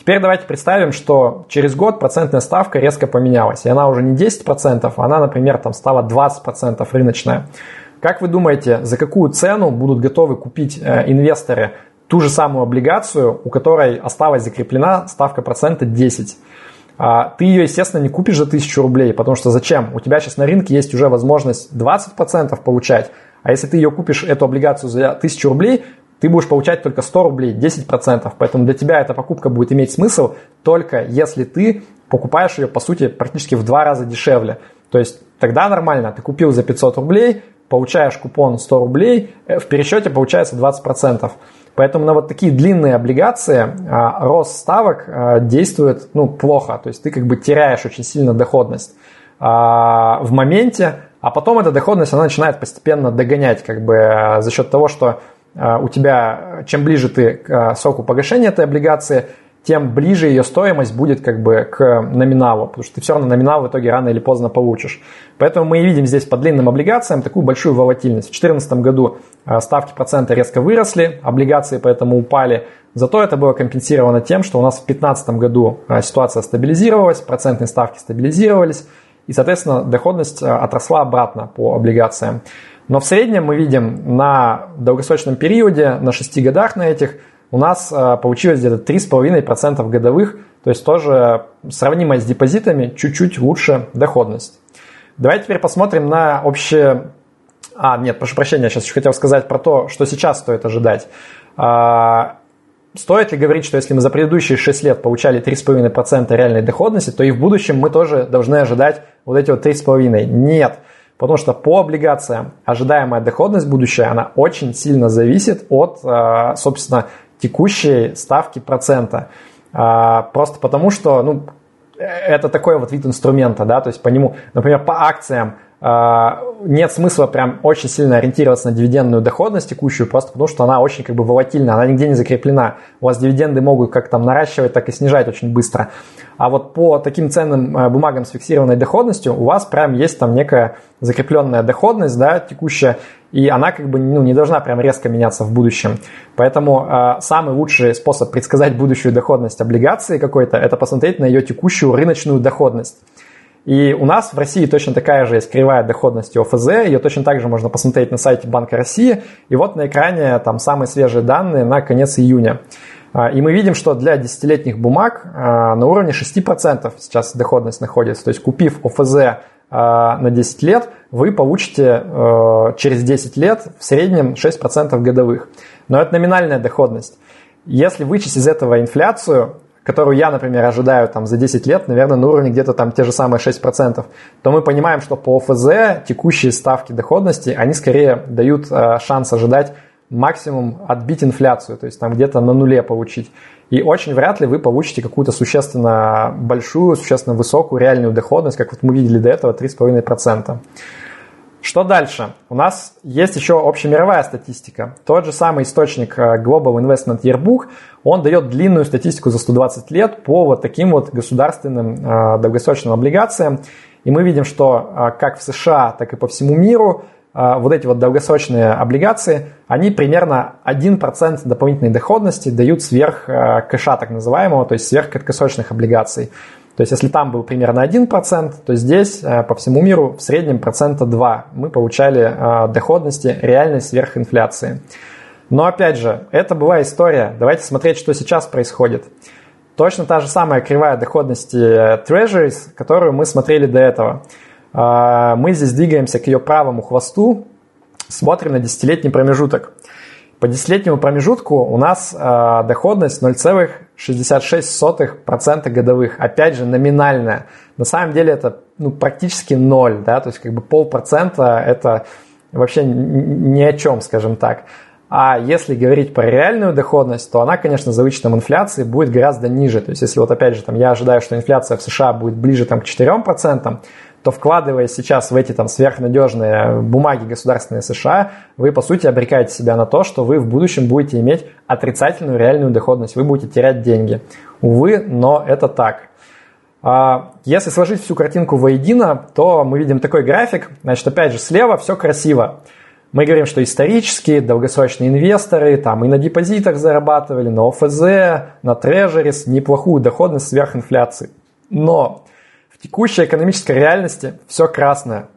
Теперь давайте представим, что через год процентная ставка резко поменялась. И она уже не 10%, она, например, там стала 20% рыночная. Как вы думаете, за какую цену будут готовы купить э, инвесторы ту же самую облигацию, у которой осталась закреплена ставка процента 10? А, ты ее, естественно, не купишь за 1000 рублей, потому что зачем? У тебя сейчас на рынке есть уже возможность 20% получать, а если ты ее купишь, эту облигацию за 1000 рублей, ты будешь получать только 100 рублей, 10%. Поэтому для тебя эта покупка будет иметь смысл только если ты покупаешь ее, по сути, практически в два раза дешевле. То есть тогда нормально, ты купил за 500 рублей, получаешь купон 100 рублей, э, в пересчете получается 20%. Поэтому на вот такие длинные облигации а, рост ставок а, действует ну, плохо. То есть ты как бы теряешь очень сильно доходность а, в моменте, а потом эта доходность она начинает постепенно догонять как бы а, за счет того, что у тебя чем ближе ты к а, сроку погашения этой облигации, тем ближе ее стоимость будет как бы к номиналу, потому что ты все равно номинал в итоге рано или поздно получишь. Поэтому мы и видим здесь по длинным облигациям такую большую волатильность. В 2014 году а, ставки процента резко выросли, облигации поэтому упали. Зато это было компенсировано тем, что у нас в 2015 году а, ситуация стабилизировалась, процентные ставки стабилизировались, и, соответственно, доходность а, отросла обратно по облигациям. Но в среднем мы видим на долгосрочном периоде, на 6 годах на этих – у нас э, получилось где-то 3,5% годовых, то есть тоже сравнимо с депозитами, чуть-чуть лучше доходность. Давайте теперь посмотрим на общее... А, нет, прошу прощения, сейчас еще хотел сказать про то, что сейчас стоит ожидать. А, стоит ли говорить, что если мы за предыдущие 6 лет получали 3,5% реальной доходности, то и в будущем мы тоже должны ожидать вот эти вот 3,5%? Нет. Потому что по облигациям ожидаемая доходность будущая, она очень сильно зависит от, э, собственно, текущей ставки процента. А, просто потому, что ну, это такой вот вид инструмента, да, то есть по нему, например, по акциям нет смысла прям очень сильно ориентироваться на дивидендную доходность текущую, просто потому что она очень как бы волатильна, она нигде не закреплена. У вас дивиденды могут как там наращивать, так и снижать очень быстро. А вот по таким ценным э, бумагам с фиксированной доходностью у вас прям есть там некая закрепленная доходность, да, текущая, и она как бы ну, не должна прям резко меняться в будущем. Поэтому э, самый лучший способ предсказать будущую доходность облигации какой-то, это посмотреть на ее текущую рыночную доходность. И у нас в России точно такая же есть кривая доходности ОФЗ, ее точно так же можно посмотреть на сайте Банка России. И вот на экране там самые свежие данные на конец июня. А, и мы видим, что для десятилетних бумаг а, на уровне 6% сейчас доходность находится. То есть купив ОФЗ а, на 10 лет, вы получите через 10 лет в среднем 6% годовых. Но это номинальная доходность. Если вычесть из этого инфляцию, которую я, например, ожидаю там за 10 лет, наверное, на уровне где-то там те же самые 6%, то мы понимаем, что по ОФЗ текущие ставки доходности, они скорее дают э, шанс ожидать максимум отбить инфляцию, то есть там где-то на нуле получить. И очень вряд ли вы получите какую-то существенно большую, существенно высокую реальную доходность, как вот мы видели до этого, 3,5%. Что дальше? У нас есть еще общемировая статистика. Тот же самый источник э, Global Investment Yearbook, он дает длинную статистику за 120 лет по вот таким вот государственным э, долгосрочным облигациям. И мы видим, что э, как в США, так и по всему миру вот эти вот долгосрочные облигации, они примерно 1% дополнительной доходности дают сверх кэша так называемого, то есть сверх краткосрочных облигаций. То есть если там был примерно 1%, то здесь э, по всему миру в среднем процента 2 мы получали э, доходности реальной сверхинфляции. Но опять же, это была история. Давайте смотреть, что сейчас происходит. Точно та же самая кривая доходности э, Treasuries, которую мы смотрели до этого. Мы здесь двигаемся к ее правому хвосту, смотрим на десятилетний промежуток. По десятилетнему промежутку у нас э, доходность 0,66% годовых. Опять же, номинальная. На самом деле это ну, практически ноль. Да? То есть как бы полпроцента это вообще ни о чем, скажем так. А если говорить про реальную доходность, то она, конечно, за вычетом инфляции будет гораздо ниже. То есть если вот опять же там, я ожидаю, что инфляция в США будет ближе там, к 4%, то вкладывая сейчас в эти там сверхнадежные бумаги государственные США, вы по сути обрекаете себя на то, что вы в будущем будете иметь отрицательную реальную доходность, вы будете терять деньги. Увы, но это так. А, если сложить всю картинку воедино, то мы видим такой график. Значит, опять же, слева все красиво. Мы говорим, что исторические, долгосрочные инвесторы там и на депозитах зарабатывали, на ОФЗ, на трежерис неплохую доходность сверх инфляции. Но текущей экономической реальности все красное.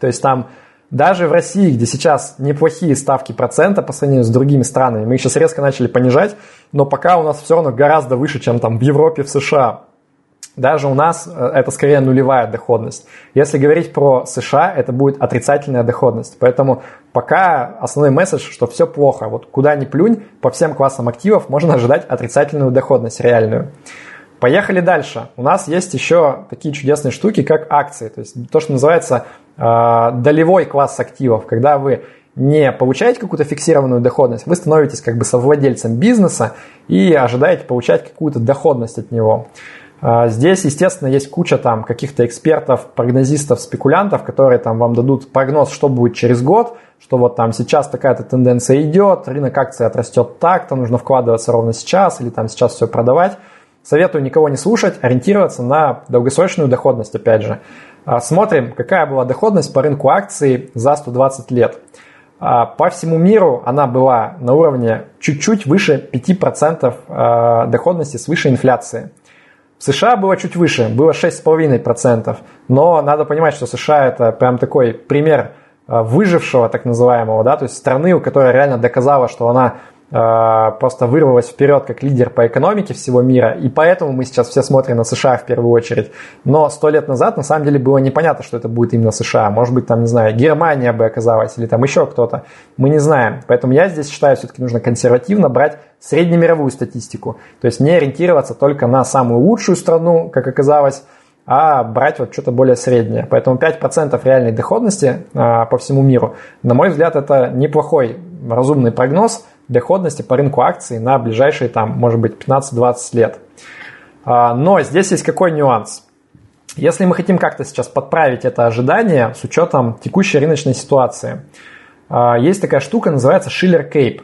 То есть там даже в России, где сейчас неплохие ставки процента по сравнению с другими странами, мы их сейчас резко начали понижать, но пока у нас все равно гораздо выше, чем там в Европе, в США. Даже у нас э, это скорее нулевая доходность. Если говорить про США, это будет отрицательная доходность. Поэтому пока основной месседж, что все плохо. Вот куда ни плюнь, по всем классам активов можно ожидать отрицательную доходность реальную. Поехали дальше. У нас есть еще такие чудесные штуки, как акции. То есть то, что называется э, долевой класс активов. Когда вы не получаете какую-то фиксированную доходность, вы становитесь как бы совладельцем бизнеса и ожидаете получать какую-то доходность от него. А, здесь, естественно, есть куча там каких-то экспертов, прогнозистов, спекулянтов, которые там вам дадут прогноз, что будет через год, что вот там сейчас такая-то тенденция идет, рынок акций отрастет так-то, нужно вкладываться ровно сейчас или там сейчас все продавать. Советую никого не слушать, ориентироваться на долгосрочную доходность, опять же. А, смотрим, какая была доходность по рынку акций за 120 лет. А, по всему миру она была на уровне чуть-чуть выше 5% а, доходности свыше инфляции. В США было чуть выше, было 6,5%. Но надо понимать, что США это прям такой пример выжившего, так называемого, да, то есть страны, у которой реально доказала, что она просто вырвалась вперед как лидер по экономике всего мира, и поэтому мы сейчас все смотрим на США в первую очередь. Но сто лет назад на самом деле было непонятно, что это будет именно США. Может быть, там, не знаю, Германия бы оказалась, или там еще кто-то. Мы не знаем. Поэтому я здесь считаю, все-таки нужно консервативно брать среднемировую статистику. То есть не ориентироваться только на самую лучшую страну, как оказалось, а брать вот что-то более среднее. Поэтому 5% реальной доходности а, по всему миру, на мой взгляд, это неплохой разумный прогноз – доходности по рынку акций на ближайшие, там, может быть, 15-20 лет. А, но здесь есть какой нюанс. Если мы хотим как-то сейчас подправить это ожидание с учетом текущей рыночной ситуации, а, есть такая штука, называется Schiller Cape.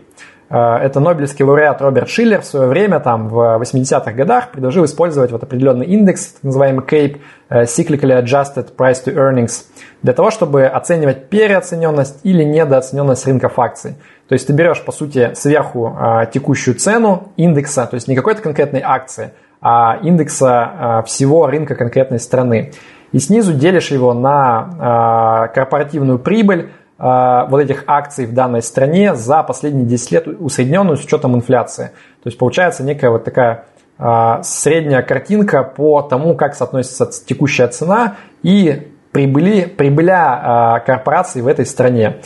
А, это Нобелевский лауреат Роберт Шиллер в свое время, там, в 80-х годах, предложил использовать вот определенный индекс, так называемый CAPE, э, Cyclically Adjusted Price to Earnings, для того, чтобы оценивать переоцененность или недооцененность рынков акций. То есть ты берешь, по сути, сверху а, текущую цену индекса, то есть не какой-то конкретной акции, а индекса всего рынка конкретной страны. И снизу делишь его на корпоративную прибыль, Э, вот этих акций в данной стране за последние 10 лет усредненную с учетом инфляции. То есть получается некая вот такая э, средняя картинка по тому, как соотносится текущая цена и прибыли, прибыля э, корпораций в этой стране.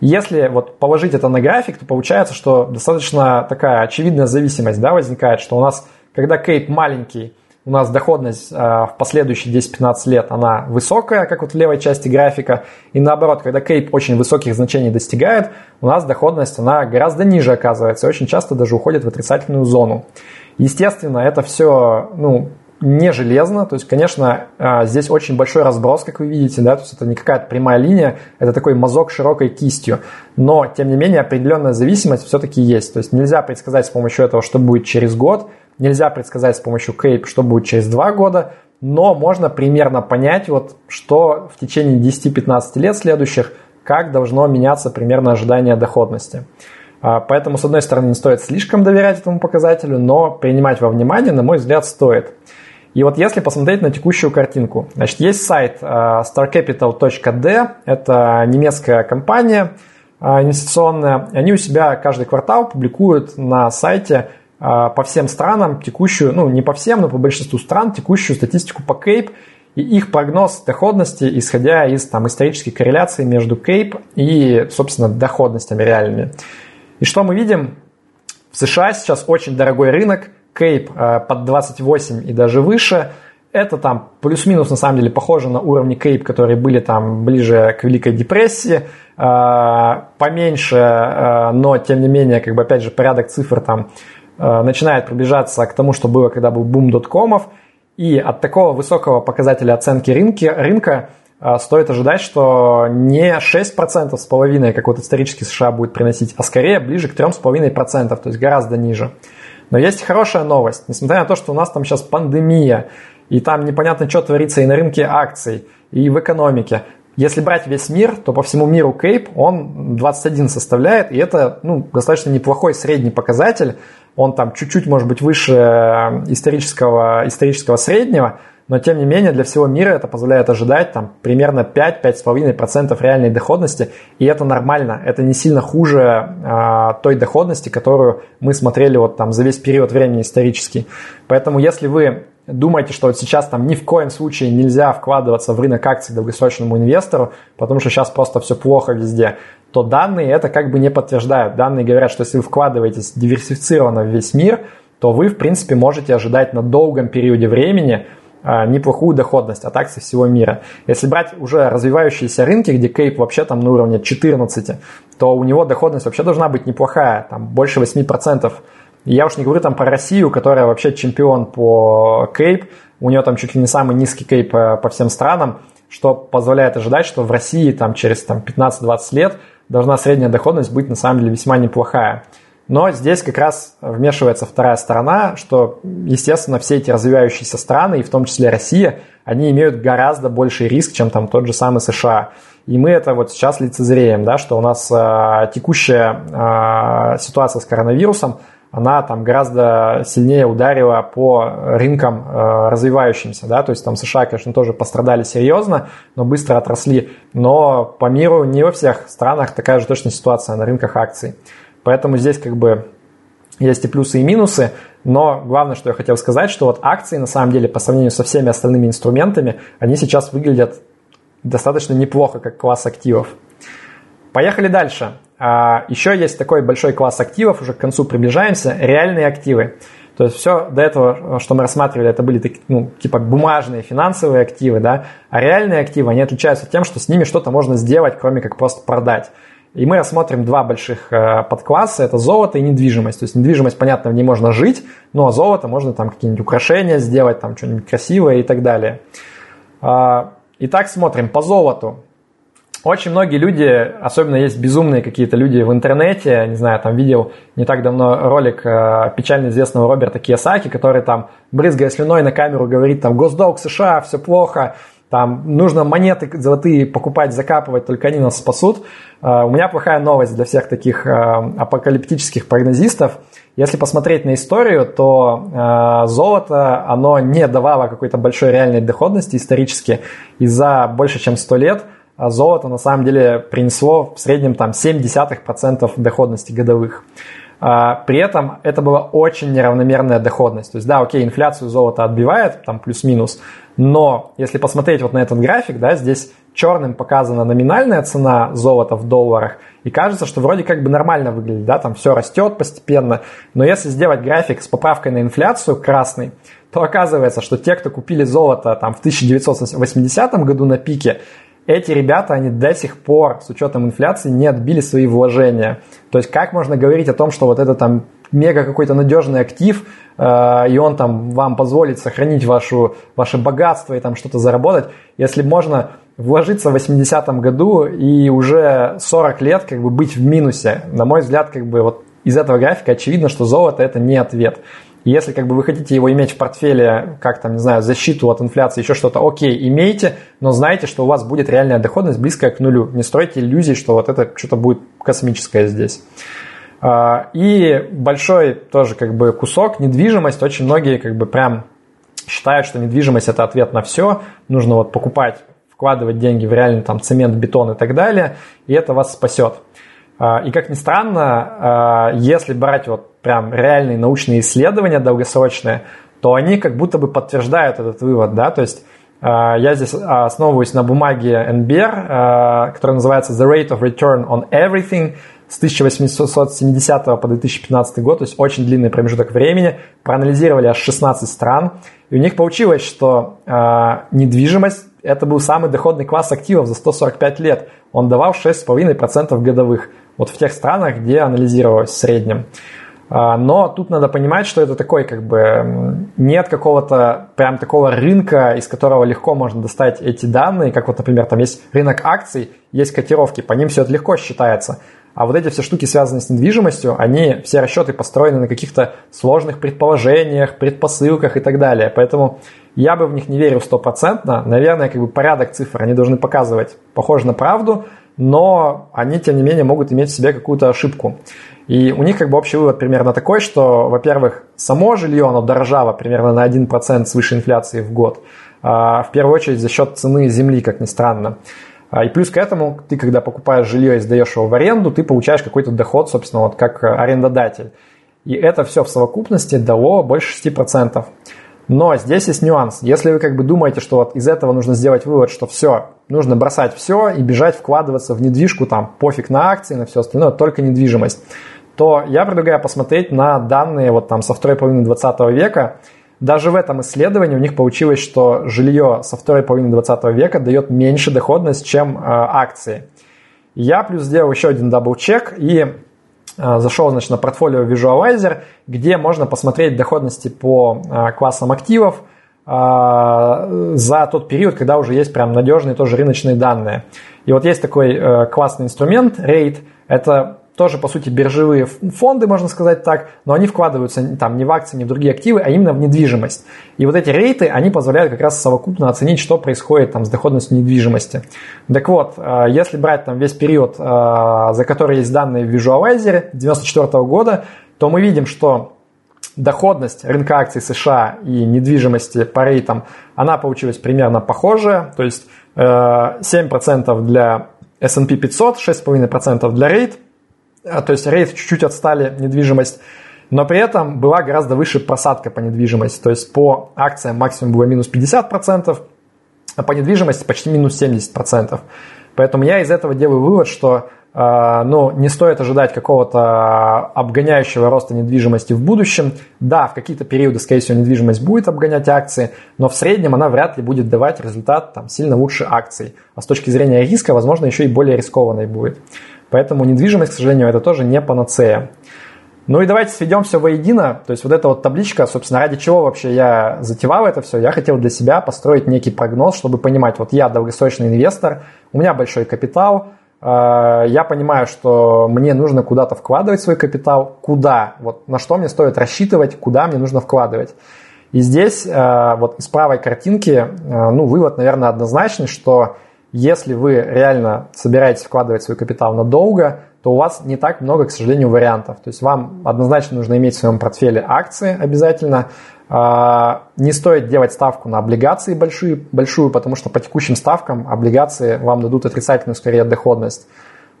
Если вот положить это на график, то получается, что достаточно такая очевидная зависимость да, возникает, что у нас, когда кейп маленький, у нас доходность а, в последующие 10-15 лет, она высокая, как вот в левой части графика. И наоборот, когда кейп очень высоких значений достигает, у нас доходность, она гораздо ниже оказывается. Очень часто даже уходит в отрицательную зону. Естественно, это все, ну, не железно, то есть, конечно, а, здесь очень большой разброс, как вы видите, да, то есть это не какая-то прямая линия, это такой мазок широкой кистью, но, тем не менее, определенная зависимость все-таки есть, то есть нельзя предсказать с помощью этого, что будет через год, Нельзя предсказать с помощью Cape, что будет через два года, но можно примерно понять, вот, что в течение 10-15 лет следующих, как должно меняться примерно ожидание доходности. А, поэтому, с одной стороны, не стоит слишком доверять этому показателю, но принимать во внимание, на мой взгляд, стоит. И вот если посмотреть на текущую картинку, значит, есть сайт а, starcapital.d, это немецкая компания а, инвестиционная, они у себя каждый квартал публикуют на сайте по всем странам текущую, ну не по всем, но по большинству стран текущую статистику по Кейп и их прогноз доходности, исходя из там, исторической корреляции между Кейп и, собственно, доходностями реальными. И что мы видим? В США сейчас очень дорогой рынок, Кейп э, под 28 и даже выше. Это там плюс-минус на самом деле похоже на уровни Кейп, которые были там ближе к Великой депрессии. Э, поменьше, но тем не менее, как бы опять же порядок цифр там начинает приближаться к тому, что было, когда был бум доткомов, и от такого высокого показателя оценки рынки, рынка э, стоит ожидать, что не 6% с половиной, как вот исторически США будет приносить, а скорее ближе к 3,5%, то есть гораздо ниже. Но есть хорошая новость. Несмотря на то, что у нас там сейчас пандемия, и там непонятно, что творится и на рынке акций, и в экономике, если брать весь мир, то по всему миру Кейп он 21 составляет, и это ну, достаточно неплохой средний показатель. Он там чуть-чуть, может быть, выше э, исторического, исторического среднего, но тем не менее для всего мира это позволяет ожидать там, примерно 5-5,5% реальной доходности, и это нормально, это не сильно хуже а, той доходности, которую мы смотрели вот там за весь период времени исторический. Поэтому если вы думаете, что вот сейчас там ни в коем случае нельзя вкладываться в рынок акций долгосрочному инвестору, потому что сейчас просто все плохо везде, то данные это как бы не подтверждают. Данные говорят, что если вы вкладываетесь диверсифицированно в весь мир, то вы, в принципе, можете ожидать на долгом периоде времени а, неплохую доходность от акций всего мира. Если брать уже развивающиеся рынки, где кейп вообще там на уровне 14, то у него доходность вообще должна быть неплохая, там больше 8%. Я уж не говорю там про Россию, которая вообще чемпион по кейп, у нее там чуть ли не самый низкий кейп по, по всем странам, что позволяет ожидать, что в России там через там, 15-20 лет должна средняя доходность быть на самом деле весьма неплохая. Но здесь как раз вмешивается вторая сторона, что, естественно, все эти развивающиеся страны, и в том числе Россия, они имеют гораздо больший риск, чем там тот же самый США. И мы это вот сейчас лицезреем, да, что у нас э, текущая э, ситуация с коронавирусом, она там гораздо сильнее ударила по рынкам э, развивающимся, да, то есть там США, конечно, тоже пострадали серьезно, но быстро отросли, но по миру не во всех странах такая же точно ситуация на рынках акций. Поэтому здесь как бы есть и плюсы, и минусы, но главное, что я хотел сказать, что вот акции на самом деле по сравнению со всеми остальными инструментами, они сейчас выглядят достаточно неплохо как класс активов. Поехали дальше. А, еще есть такой большой класс активов, уже к концу приближаемся, реальные активы. То есть все до этого, что мы рассматривали, это были ну, типа бумажные финансовые активы, да, а реальные активы, они отличаются тем, что с ними что-то можно сделать, кроме как просто продать. И мы рассмотрим два больших э, подкласса, это золото и недвижимость. То есть недвижимость, понятно, в ней можно жить, но золото можно там какие-нибудь украшения сделать, там что-нибудь красивое и так далее. Итак, смотрим по золоту. Очень многие люди, особенно есть безумные какие-то люди в интернете, не знаю, там видел не так давно ролик э, печально известного Роберта Кiyosaki, который там, брызгая слюной на камеру, говорит там «Госдолг США, все плохо», там нужно монеты золотые покупать, закапывать, только они нас спасут. Э, у меня плохая новость для всех таких э, апокалиптических прогнозистов. Если посмотреть на историю, то золото, оно не давало какой-то большой реальной доходности исторически. И за больше чем 100 лет – золото на самом деле принесло в среднем там 0,7% доходности годовых. А, при этом это была очень неравномерная доходность. То есть, да, окей, инфляцию золото отбивает, там плюс-минус, но если посмотреть вот на этот график, да, здесь черным показана номинальная цена золота в долларах, и кажется, что вроде как бы нормально выглядит, да, там все растет постепенно, но если сделать график с поправкой на инфляцию красный, то оказывается, что те, кто купили золото там в 1980 году на пике, эти ребята, они до сих пор, с учетом инфляции, не отбили свои вложения. То есть как можно говорить о том, что вот это там мега какой-то надежный актив, э, и он там вам позволит сохранить вашу, ваше богатство и там что-то заработать, если можно вложиться в 80-м году и уже 40 лет как бы быть в минусе. На мой взгляд, как бы вот из этого графика очевидно, что золото это не ответ. Если как бы вы хотите его иметь в портфеле, как там, не знаю, защиту от инфляции, еще что-то, окей, имейте, но знайте, что у вас будет реальная доходность близкая к нулю. Не стройте иллюзий, что вот это что-то будет космическое здесь. А, и большой тоже как бы кусок, недвижимость, очень многие как бы прям считают, что недвижимость это ответ на все, нужно вот покупать, вкладывать деньги в реальный там цемент, бетон и так далее, и это вас спасет. А, и как ни странно, а, если брать вот прям реальные научные исследования долгосрочные, то они как будто бы подтверждают этот вывод, да, то есть а, я здесь основываюсь на бумаге NBR, которая называется The Rate of Return on Everything с 1870 по 2015 год, то есть очень длинный промежуток времени, проанализировали аж 16 стран, и у них получилось, что недвижимость это был самый доходный класс активов за 145 лет. Он давал 6,5% годовых. Вот в тех странах, где анализировалось в среднем. А, но тут надо понимать, что это такой, как бы, нет какого-то прям такого рынка, из которого легко можно достать эти данные, как вот, например, там есть рынок акций, есть котировки, по ним все это легко считается. А вот эти все штуки, связанные с недвижимостью, они, все расчеты построены на каких-то сложных предположениях, предпосылках и так далее. Поэтому я бы в них не верил стопроцентно. Наверное, как бы порядок цифр они должны показывать похоже на правду – но они, тем не менее, могут иметь в себе какую-то ошибку. И у них как бы общий вывод примерно такой, что, во-первых, само жилье, оно дорожало примерно на 1% свыше инфляции в год, а, в первую очередь за счет цены земли, как ни странно. А, и плюс к этому, ты когда покупаешь жилье и сдаешь его в аренду, ты получаешь какой-то доход, собственно, вот как арендодатель. И это все в совокупности дало больше 6%. Но здесь есть нюанс. Если вы как бы думаете, что вот из этого нужно сделать вывод, что все, нужно бросать все и бежать вкладываться в недвижку, там пофиг на акции, на все остальное, только недвижимость, то я предлагаю посмотреть на данные вот там со второй половины 20 века. Даже в этом исследовании у них получилось, что жилье со второй половины 20 века дает меньше доходность, чем э, акции. Я плюс сделал еще один double-check и зашел значит, на Portfolio Visualizer, где можно посмотреть доходности по э, классам активов э, за тот период, когда уже есть прям надежные тоже рыночные данные. И вот есть такой классный инструмент, REIT, это тоже, по сути, биржевые фонды, можно сказать так, но они вкладываются там не в акции, не в другие активы, а именно в недвижимость. И вот эти REIT ы, они позволяют как раз совокупно оценить, что происходит там с доходностью недвижимости. Так вот, э, если брать там весь период, э, за который есть данные в Visualizer 1994 года, то мы видим, что доходность рынка акций США и недвижимости по рейтам, она получилась примерно похожая, то есть 7% э, для S&P 500, 6,5% для рейт, то есть рейд чуть-чуть отстали недвижимость, но при этом была гораздо выше просадка по недвижимости. То есть по акциям максимум было минус 50%, а по недвижимости почти минус 70%. Поэтому я из этого делаю вывод, что ну, не стоит ожидать какого-то обгоняющего роста недвижимости в будущем. Да, в какие-то периоды, скорее всего, недвижимость будет обгонять акции, но в среднем она вряд ли будет давать результат там, сильно лучше акций. А с точки зрения риска, возможно, еще и более рискованной будет. Поэтому недвижимость, к сожалению, это тоже не панацея. Ну и давайте сведем все воедино. То есть вот эта вот табличка, собственно, ради чего вообще я затевал это все, я хотел для себя построить некий прогноз, чтобы понимать, вот я долгосрочный инвестор, у меня большой капитал, я понимаю, что мне нужно куда-то вкладывать свой капитал, куда, вот на что мне стоит рассчитывать, куда мне нужно вкладывать. И здесь э, вот из правой картинки, э, ну, вывод, наверное, однозначный, что если вы реально собираетесь вкладывать свой капитал надолго, то у вас не так много, к сожалению, вариантов. То есть вам однозначно нужно иметь в своем портфеле акции обязательно. А, не стоит делать ставку на облигации большие, большую, потому что по текущим ставкам облигации вам дадут отрицательную скорее доходность.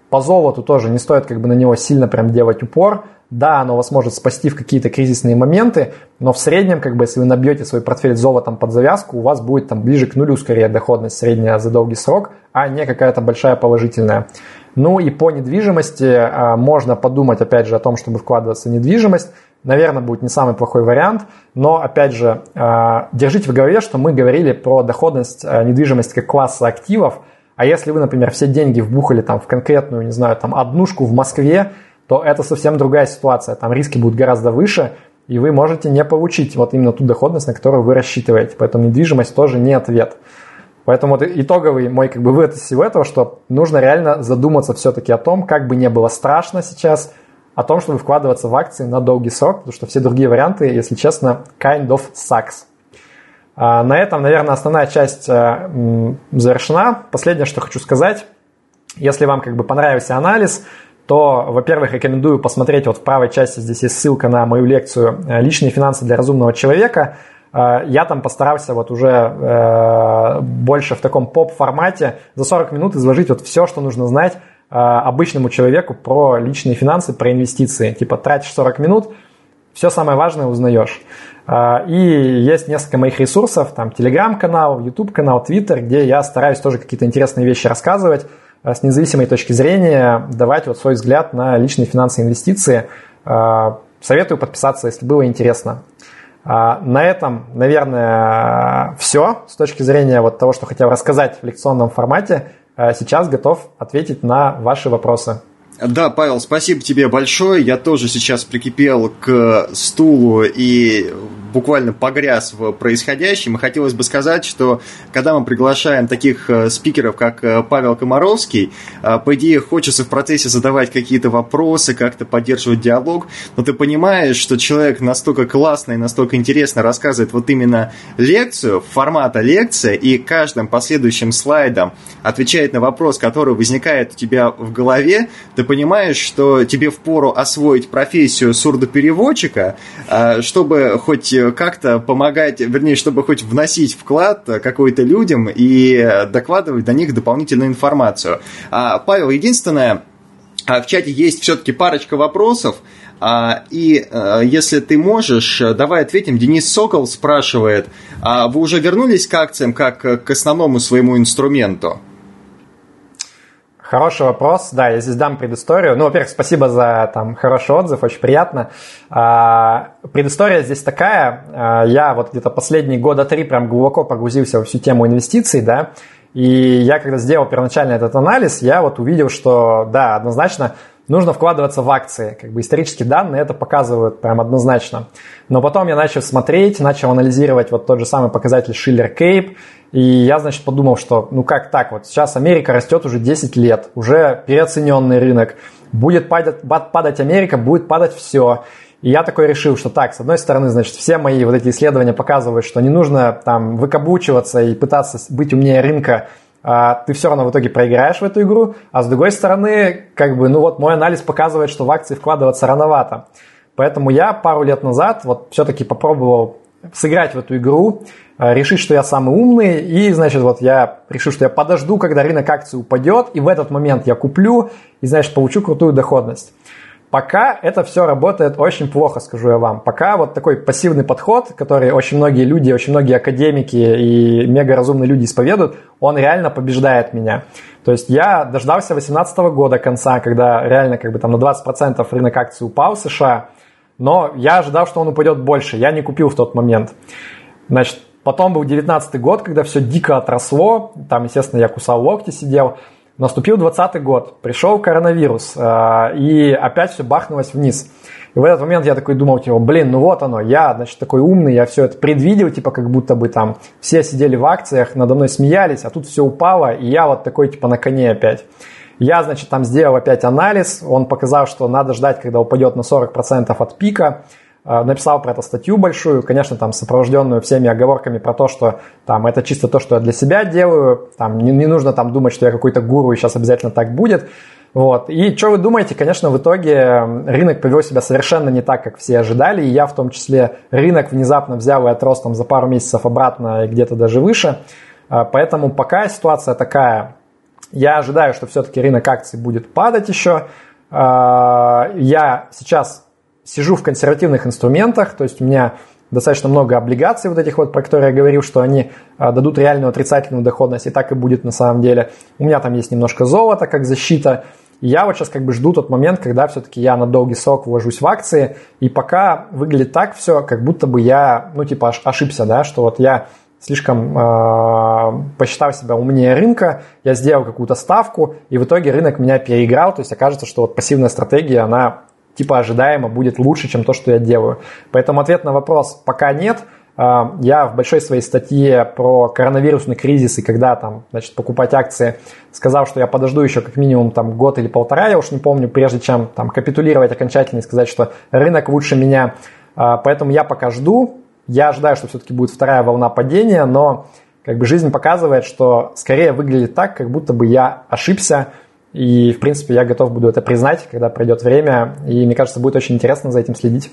По золоту тоже не стоит как бы на него сильно прям делать упор. Да, оно вас может спасти в какие-то кризисные моменты, но в среднем, как бы, если вы набьете свой портфель золотом под завязку, у вас будет там ближе к нулю скорее доходность средняя за долгий срок, а не какая-то большая положительная. Ну и по недвижимости а, можно подумать, опять же, о том, чтобы вкладываться в недвижимость. Наверное, будет не самый плохой вариант, но, опять же, а, держите в голове, что мы говорили про доходность а, недвижимости как класса активов, а если вы, например, все деньги вбухали там в конкретную, не знаю, там однушку в Москве, то это совсем другая ситуация. Там риски будут гораздо выше, и вы можете не получить вот именно ту доходность, на которую вы рассчитываете. Поэтому недвижимость тоже не ответ. Поэтому вот итоговый мой как бы вывод из всего этого, что нужно реально задуматься все-таки о том, как бы не было страшно сейчас, о том, чтобы вкладываться в акции на долгий срок, потому что все другие варианты, если честно, kind of sucks. А на этом, наверное, основная часть э, завершена. Последнее, что хочу сказать, если вам как бы понравился анализ, то, во-первых, рекомендую посмотреть вот в правой части, здесь есть ссылка на мою лекцию э, «Личные финансы для разумного человека», я там постарался вот уже больше в таком поп-формате за 40 минут изложить вот все, что нужно знать обычному человеку про личные финансы, про инвестиции. Типа тратишь 40 минут, все самое важное узнаешь. И есть несколько моих ресурсов, там телеграм-канал, YouTube-канал, Twitter, где я стараюсь тоже какие-то интересные вещи рассказывать с независимой точки зрения, давать вот свой взгляд на личные финансы и инвестиции. Советую подписаться, если было интересно. На этом, наверное, все с точки зрения вот того, что хотел рассказать в лекционном формате. А, сейчас готов ответить на ваши вопросы. Да, Павел, спасибо тебе большое. Я тоже сейчас прикипел к стулу и буквально погряз в происходящем. И хотелось бы сказать, что когда мы приглашаем таких э, спикеров, как э, Павел Комаровский, э, по идее хочется в процессе задавать какие-то вопросы, как-то поддерживать диалог, но ты понимаешь, что человек настолько классно и настолько интересно рассказывает вот именно лекцию, формата лекции, и каждым последующим слайдом отвечает на вопрос, который возникает у тебя в голове, ты понимаешь, что тебе впору освоить профессию сурдопереводчика, чтобы хоть как-то помогать, вернее, чтобы хоть вносить вклад какой-то людям и докладывать до них дополнительную информацию. А, Павел, единственное, а, в чате есть все-таки парочка вопросов, а, и если ты можешь, давай ответим. Денис Сокол спрашивает, вы уже вернулись к акциям как к основному своему инструменту? Хороший вопрос. Да, я здесь дам предысторию. Ну, во-первых, спасибо за там хороший отзыв, очень приятно. А, предыстория здесь такая. А, я вот где-то последние года три прям глубоко погрузился во всю тему инвестиций, да. И я когда сделал первоначально этот анализ, я вот увидел, что, да, однозначно нужно вкладываться в акции. Как бы исторические данные это показывают прям однозначно. Но потом я начал смотреть, начал анализировать вот тот же самый показатель Schiller Cape, и я, значит, подумал, что ну как так, вот сейчас Америка растет уже 10 лет, уже переоцененный рынок, будет падать, падать Америка, будет падать все. И я такой решил, что так, с одной стороны, значит, все мои вот эти исследования показывают, что не нужно там выкаблучиваться и пытаться быть умнее рынка, а ты все равно в итоге проиграешь в эту игру, а с другой стороны, как бы, ну вот мой анализ показывает, что в акции вкладываться рановато. Поэтому я пару лет назад вот все-таки попробовал сыграть в эту игру, а, решить, что я самый умный, и, значит, вот я решил, что я подожду, когда рынок акций упадет, и в этот момент я куплю, и, значит, получу крутую доходность. Пока это все работает очень плохо, скажу я вам. Пока вот такой пассивный подход, который очень многие люди, очень многие академики и мега разумные люди исповедуют, он реально побеждает меня. То есть я дождался 2018 года конца, когда реально как бы там на 20% рынок акций упал в США, но я ожидал, что он упадет больше. Я не купил в тот момент. Значит, потом был 19 год, когда все дико отросло. Там, естественно, я кусал локти, сидел. Наступил 20 год, пришел коронавирус, э, и опять все бахнулось вниз. И в этот момент я такой думал, типа, блин, ну вот оно, я, значит, такой умный, я все это предвидел, типа, как будто бы там все сидели в акциях, надо мной смеялись, а тут все упало, и я вот такой, типа, на коне опять. Я, значит, там сделал опять анализ, он показал, что надо ждать, когда упадет на 40% от пика, написал про это статью большую, конечно, там сопровожденную всеми оговорками про то, что там это чисто то, что я для себя делаю, там не, не нужно там думать, что я какой-то гуру и сейчас обязательно так будет. Вот. И что вы думаете, конечно, в итоге рынок повел себя совершенно не так, как все ожидали, и я в том числе рынок внезапно взял и отрос там за пару месяцев обратно и где-то даже выше. Э, поэтому пока ситуация такая, я ожидаю, что все-таки рынок акций будет падать еще. А, я сейчас сижу в консервативных инструментах, то есть у меня достаточно много облигаций вот этих вот, про которые я говорил, что они а, дадут реальную отрицательную доходность, и так и будет на самом деле. У меня там есть немножко золота как защита, я вот сейчас как бы жду тот момент, когда все-таки я на долгий срок вложусь в акции, и пока выглядит так все, как будто бы я, ну типа ошибся, да, что вот я слишком э, посчитав себя умнее рынка, я сделал какую-то ставку, и в итоге рынок меня переиграл, то есть окажется, что вот пассивная стратегия, она типа ожидаемо будет лучше, чем то, что я делаю. Поэтому ответ на вопрос пока нет. Э, я в большой своей статье про коронавирусный кризис и когда там, значит, покупать акции, сказал, что я подожду еще как минимум там год или полтора, я уж не помню, прежде чем там капитулировать окончательно и сказать, что рынок лучше меня. Э, поэтому я пока жду, я ожидаю, что все-таки будет вторая волна падения, но как бы жизнь показывает, что скорее выглядит так, как будто бы я ошибся, и, в принципе, я готов буду это признать, когда пройдет время, и мне кажется, будет очень интересно за этим следить.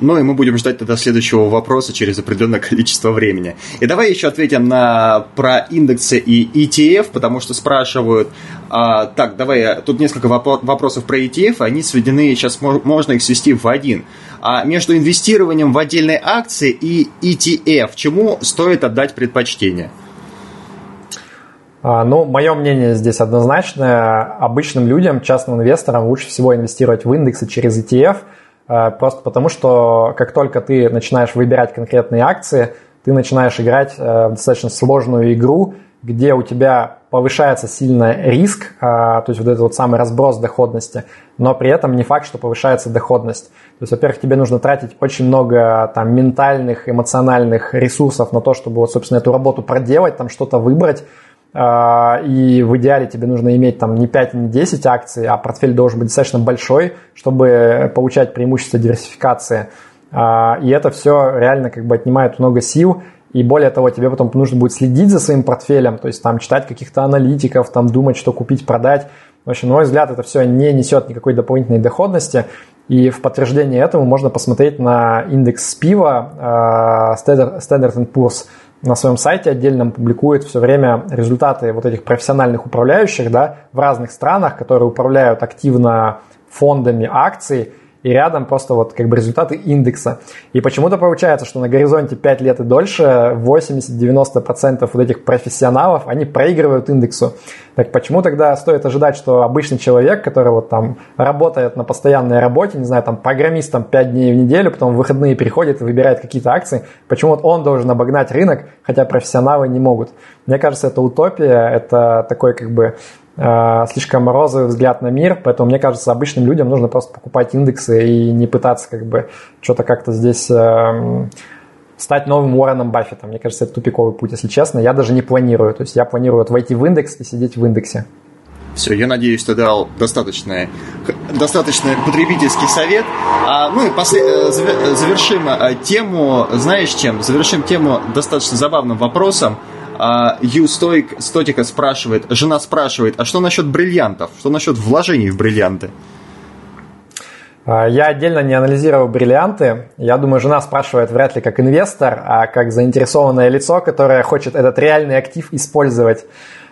Ну и мы будем ждать тогда следующего вопроса через определенное <laughs> количество времени. И давай еще ответим на про индексы и ETF, потому что спрашивают, а, так, давай, тут несколько вопросов про ETF, они сведены, сейчас можно их свести в один. А между инвестированием в отдельные акции и ETF, чему стоит отдать предпочтение? А, ну, мое мнение здесь однозначное. Обычным людям, частным инвесторам лучше всего инвестировать в индексы через ETF – Э, просто потому, что как только ты начинаешь выбирать конкретные акции, ты начинаешь играть э, в достаточно сложную игру, где у тебя повышается сильно риск, э, то есть вот этот вот самый разброс доходности, но при этом не факт, что повышается доходность. То есть, во-первых, тебе нужно тратить очень много там ментальных, эмоциональных ресурсов на то, чтобы вот, собственно, эту работу проделать, там что-то выбрать, а, и в идеале тебе нужно иметь там не 5, не 10 акций, а портфель должен быть достаточно большой, чтобы получать преимущество диверсификации. А, и это все реально как бы отнимает много сил, и более того, тебе потом нужно будет следить за своим портфелем, то есть там читать каких-то аналитиков, там думать, что купить, продать. В общем, на мой взгляд, это все не несет никакой дополнительной доходности. И в подтверждение этому можно посмотреть на индекс пива а, Standard Poor's на своем сайте отдельном публикует все время результаты вот этих профессиональных управляющих да, в разных странах, которые управляют активно фондами акций, и рядом просто вот как бы результаты индекса. И почему-то получается, что на горизонте 5 лет и дольше 80-90% вот этих профессионалов, они проигрывают индексу. Так почему тогда стоит ожидать, что обычный человек, который вот там работает на постоянной работе, не знаю, там программистом 5 дней в неделю, потом в выходные приходит и выбирает какие-то акции, почему вот он должен обогнать рынок, хотя профессионалы не могут? Мне кажется, это утопия, это такой как бы слишком розовый взгляд на мир, поэтому мне кажется, обычным людям нужно просто покупать индексы и не пытаться как бы что-то как-то здесь э, стать новым Уорреном Баффетом. Мне кажется, это тупиковый путь, если честно. Я даже не планирую. То есть я планирую вот войти в индекс и сидеть в индексе. Все, я надеюсь, ты дал достаточный, достаточный потребительский совет. А, ну и после, э, завершим тему, знаешь чем? Завершим тему достаточно забавным вопросом. А Ю Стоик, Стотика спрашивает, жена спрашивает, а что насчет бриллиантов? Что насчет вложений в бриллианты? А, я отдельно не анализировал бриллианты. Я думаю, жена спрашивает вряд ли как инвестор, а как заинтересованное лицо, которое хочет этот реальный актив использовать.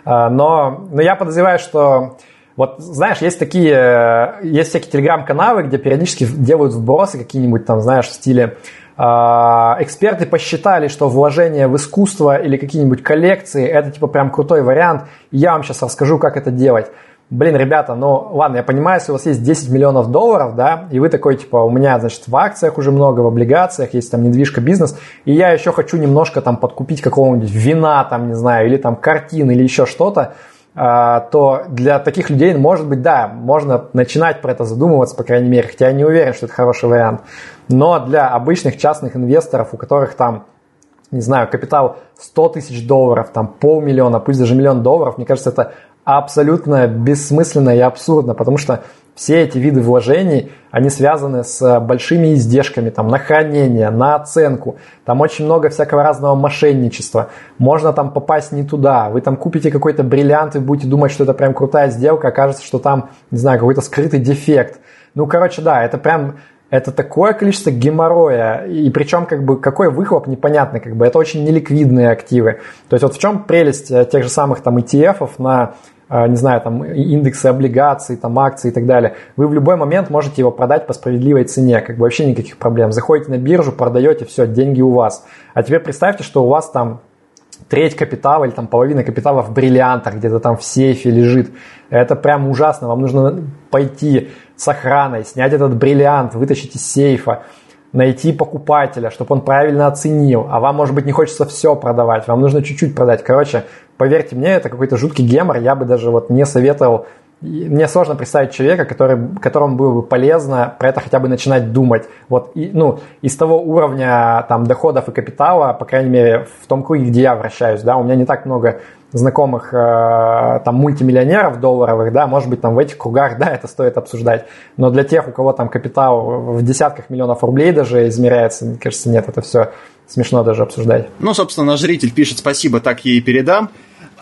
А, но, но я подозреваю, что вот, знаешь, есть такие, есть всякие телеграм-каналы, где периодически делают вбросы какие-нибудь там, знаешь, в стиле эксперты посчитали, что вложение в искусство или какие-нибудь коллекции это типа прям крутой вариант. Я вам сейчас расскажу, как это делать. Блин, ребята, ну ладно, я понимаю, если у вас есть 10 миллионов долларов, да, и вы такой, типа, у меня, значит, в акциях уже много, в облигациях, есть там недвижка, бизнес, и я еще хочу немножко там подкупить какого-нибудь вина, там, не знаю, или там картин, или еще что-то, а, то для таких людей, может быть, да, можно начинать про это задумываться, по крайней мере, хотя я не уверен, что это хороший вариант. Но для обычных частных инвесторов, у которых там, не знаю, капитал 100 тысяч долларов, там полмиллиона, пусть даже миллион долларов, мне кажется, это абсолютно бессмысленно и абсурдно, потому что все эти виды вложений, они связаны с большими издержками там, на хранение, на оценку. Там очень много всякого разного мошенничества. Можно там попасть не туда. Вы там купите какой-то бриллиант и будете думать, что это прям крутая сделка, окажется, что там, не знаю, какой-то скрытый дефект. Ну, короче, да, это прям это такое количество геморроя, и причем как бы какой выхлоп непонятно, как бы это очень неликвидные активы. То есть вот в чем прелесть э, тех же самых там ETF на не знаю, там индексы облигаций, там акции и так далее, вы в любой момент можете его продать по справедливой цене, как бы вообще никаких проблем. Заходите на биржу, продаете, все, деньги у вас. А теперь представьте, что у вас там треть капитала или там половина капитала в бриллиантах, где-то там в сейфе лежит. Это прям ужасно. Вам нужно пойти с охраной, снять этот бриллиант, вытащить из сейфа, найти покупателя, чтобы он правильно оценил. А вам, может быть, не хочется все продавать, вам нужно чуть-чуть продать. Короче, поверьте мне, это какой-то жуткий гемор. Я бы даже вот не советовал мне сложно представить человека, который, которому было бы полезно про это хотя бы начинать думать. Вот, и, ну, из того уровня там, доходов и капитала, по крайней мере, в том круге, где я вращаюсь, да, у меня не так много знакомых э, там мультимиллионеров долларовых, да, может быть, там в этих кругах, да, это стоит обсуждать. Но для тех, у кого там капитал в десятках миллионов рублей даже измеряется, мне кажется, нет, это все смешно даже обсуждать. Ну, собственно, наш зритель пишет спасибо, так ей передам.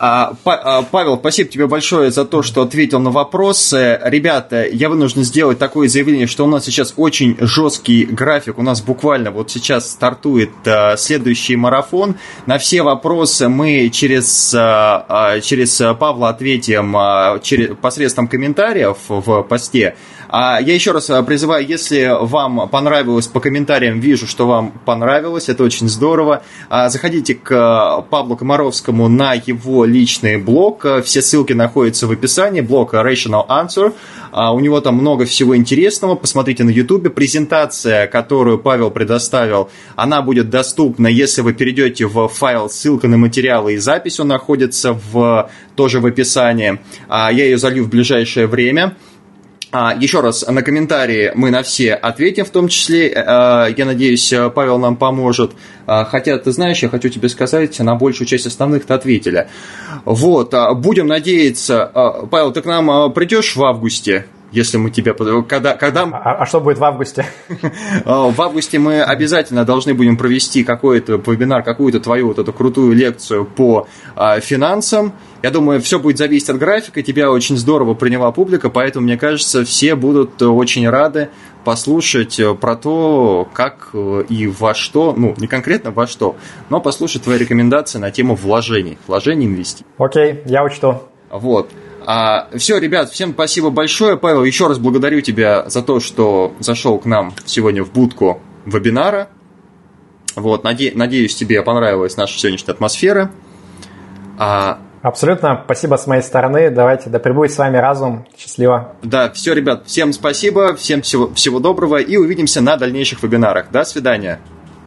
А, а, Павел, спасибо тебе большое за то, что ответил на вопросы. Ребята, я вынужден сделать такое заявление, что у нас сейчас очень жесткий график. У нас буквально вот сейчас стартует а, следующий марафон. На все вопросы мы через, через Павла ответим через, посредством комментариев в посте. А я еще раз а, призываю, если вам понравилось по комментариям, вижу, что вам понравилось, это очень здорово. А, заходите к а, Павлу Комаровскому на его личный блог. Все ссылки находятся в описании. Блог Rational Answer. У него там много всего интересного. Посмотрите на YouTube. Презентация, которую Павел предоставил, она будет доступна, если вы перейдете в файл ссылка на материалы и запись. Он находится в, тоже в описании. Я ее залью в ближайшее время. А, еще раз, на комментарии мы на все ответим, в том числе, э, э, я надеюсь, Павел нам поможет. А, хотя, ты знаешь, я хочу тебе сказать, на большую часть основных-то ответили. Вот, а, будем надеяться. Павел, ты к нам придешь в августе? Если мы тебя... Когда, когда... А, а что будет в августе? <laughs> В августе мы обязательно должны будем провести какой-то вебинар, какую-то твою вот эту крутую лекцию по а, финансам. Я думаю, все будет зависеть от графика. Тебя очень здорово приняла публика, поэтому, мне кажется, все будут очень рады послушать э, про то, как э, и во что, ну, не конкретно во что, но послушать твои рекомендации на тему вложений, вложений инвестиций. Окей, я учту. Вот. А, все, ребят, всем спасибо большое. Павел, еще раз благодарю тебя за то, что зашел к нам сегодня в будку вебинара. Вот, наде- надеюсь, тебе понравилась наша сегодняшняя атмосфера. А... Абсолютно. Спасибо с моей стороны. Давайте, да пребудет с вами разум. Счастливо. Да, все, ребят, всем спасибо, всем всего, всего доброго и увидимся на дальнейших вебинарах. До свидания.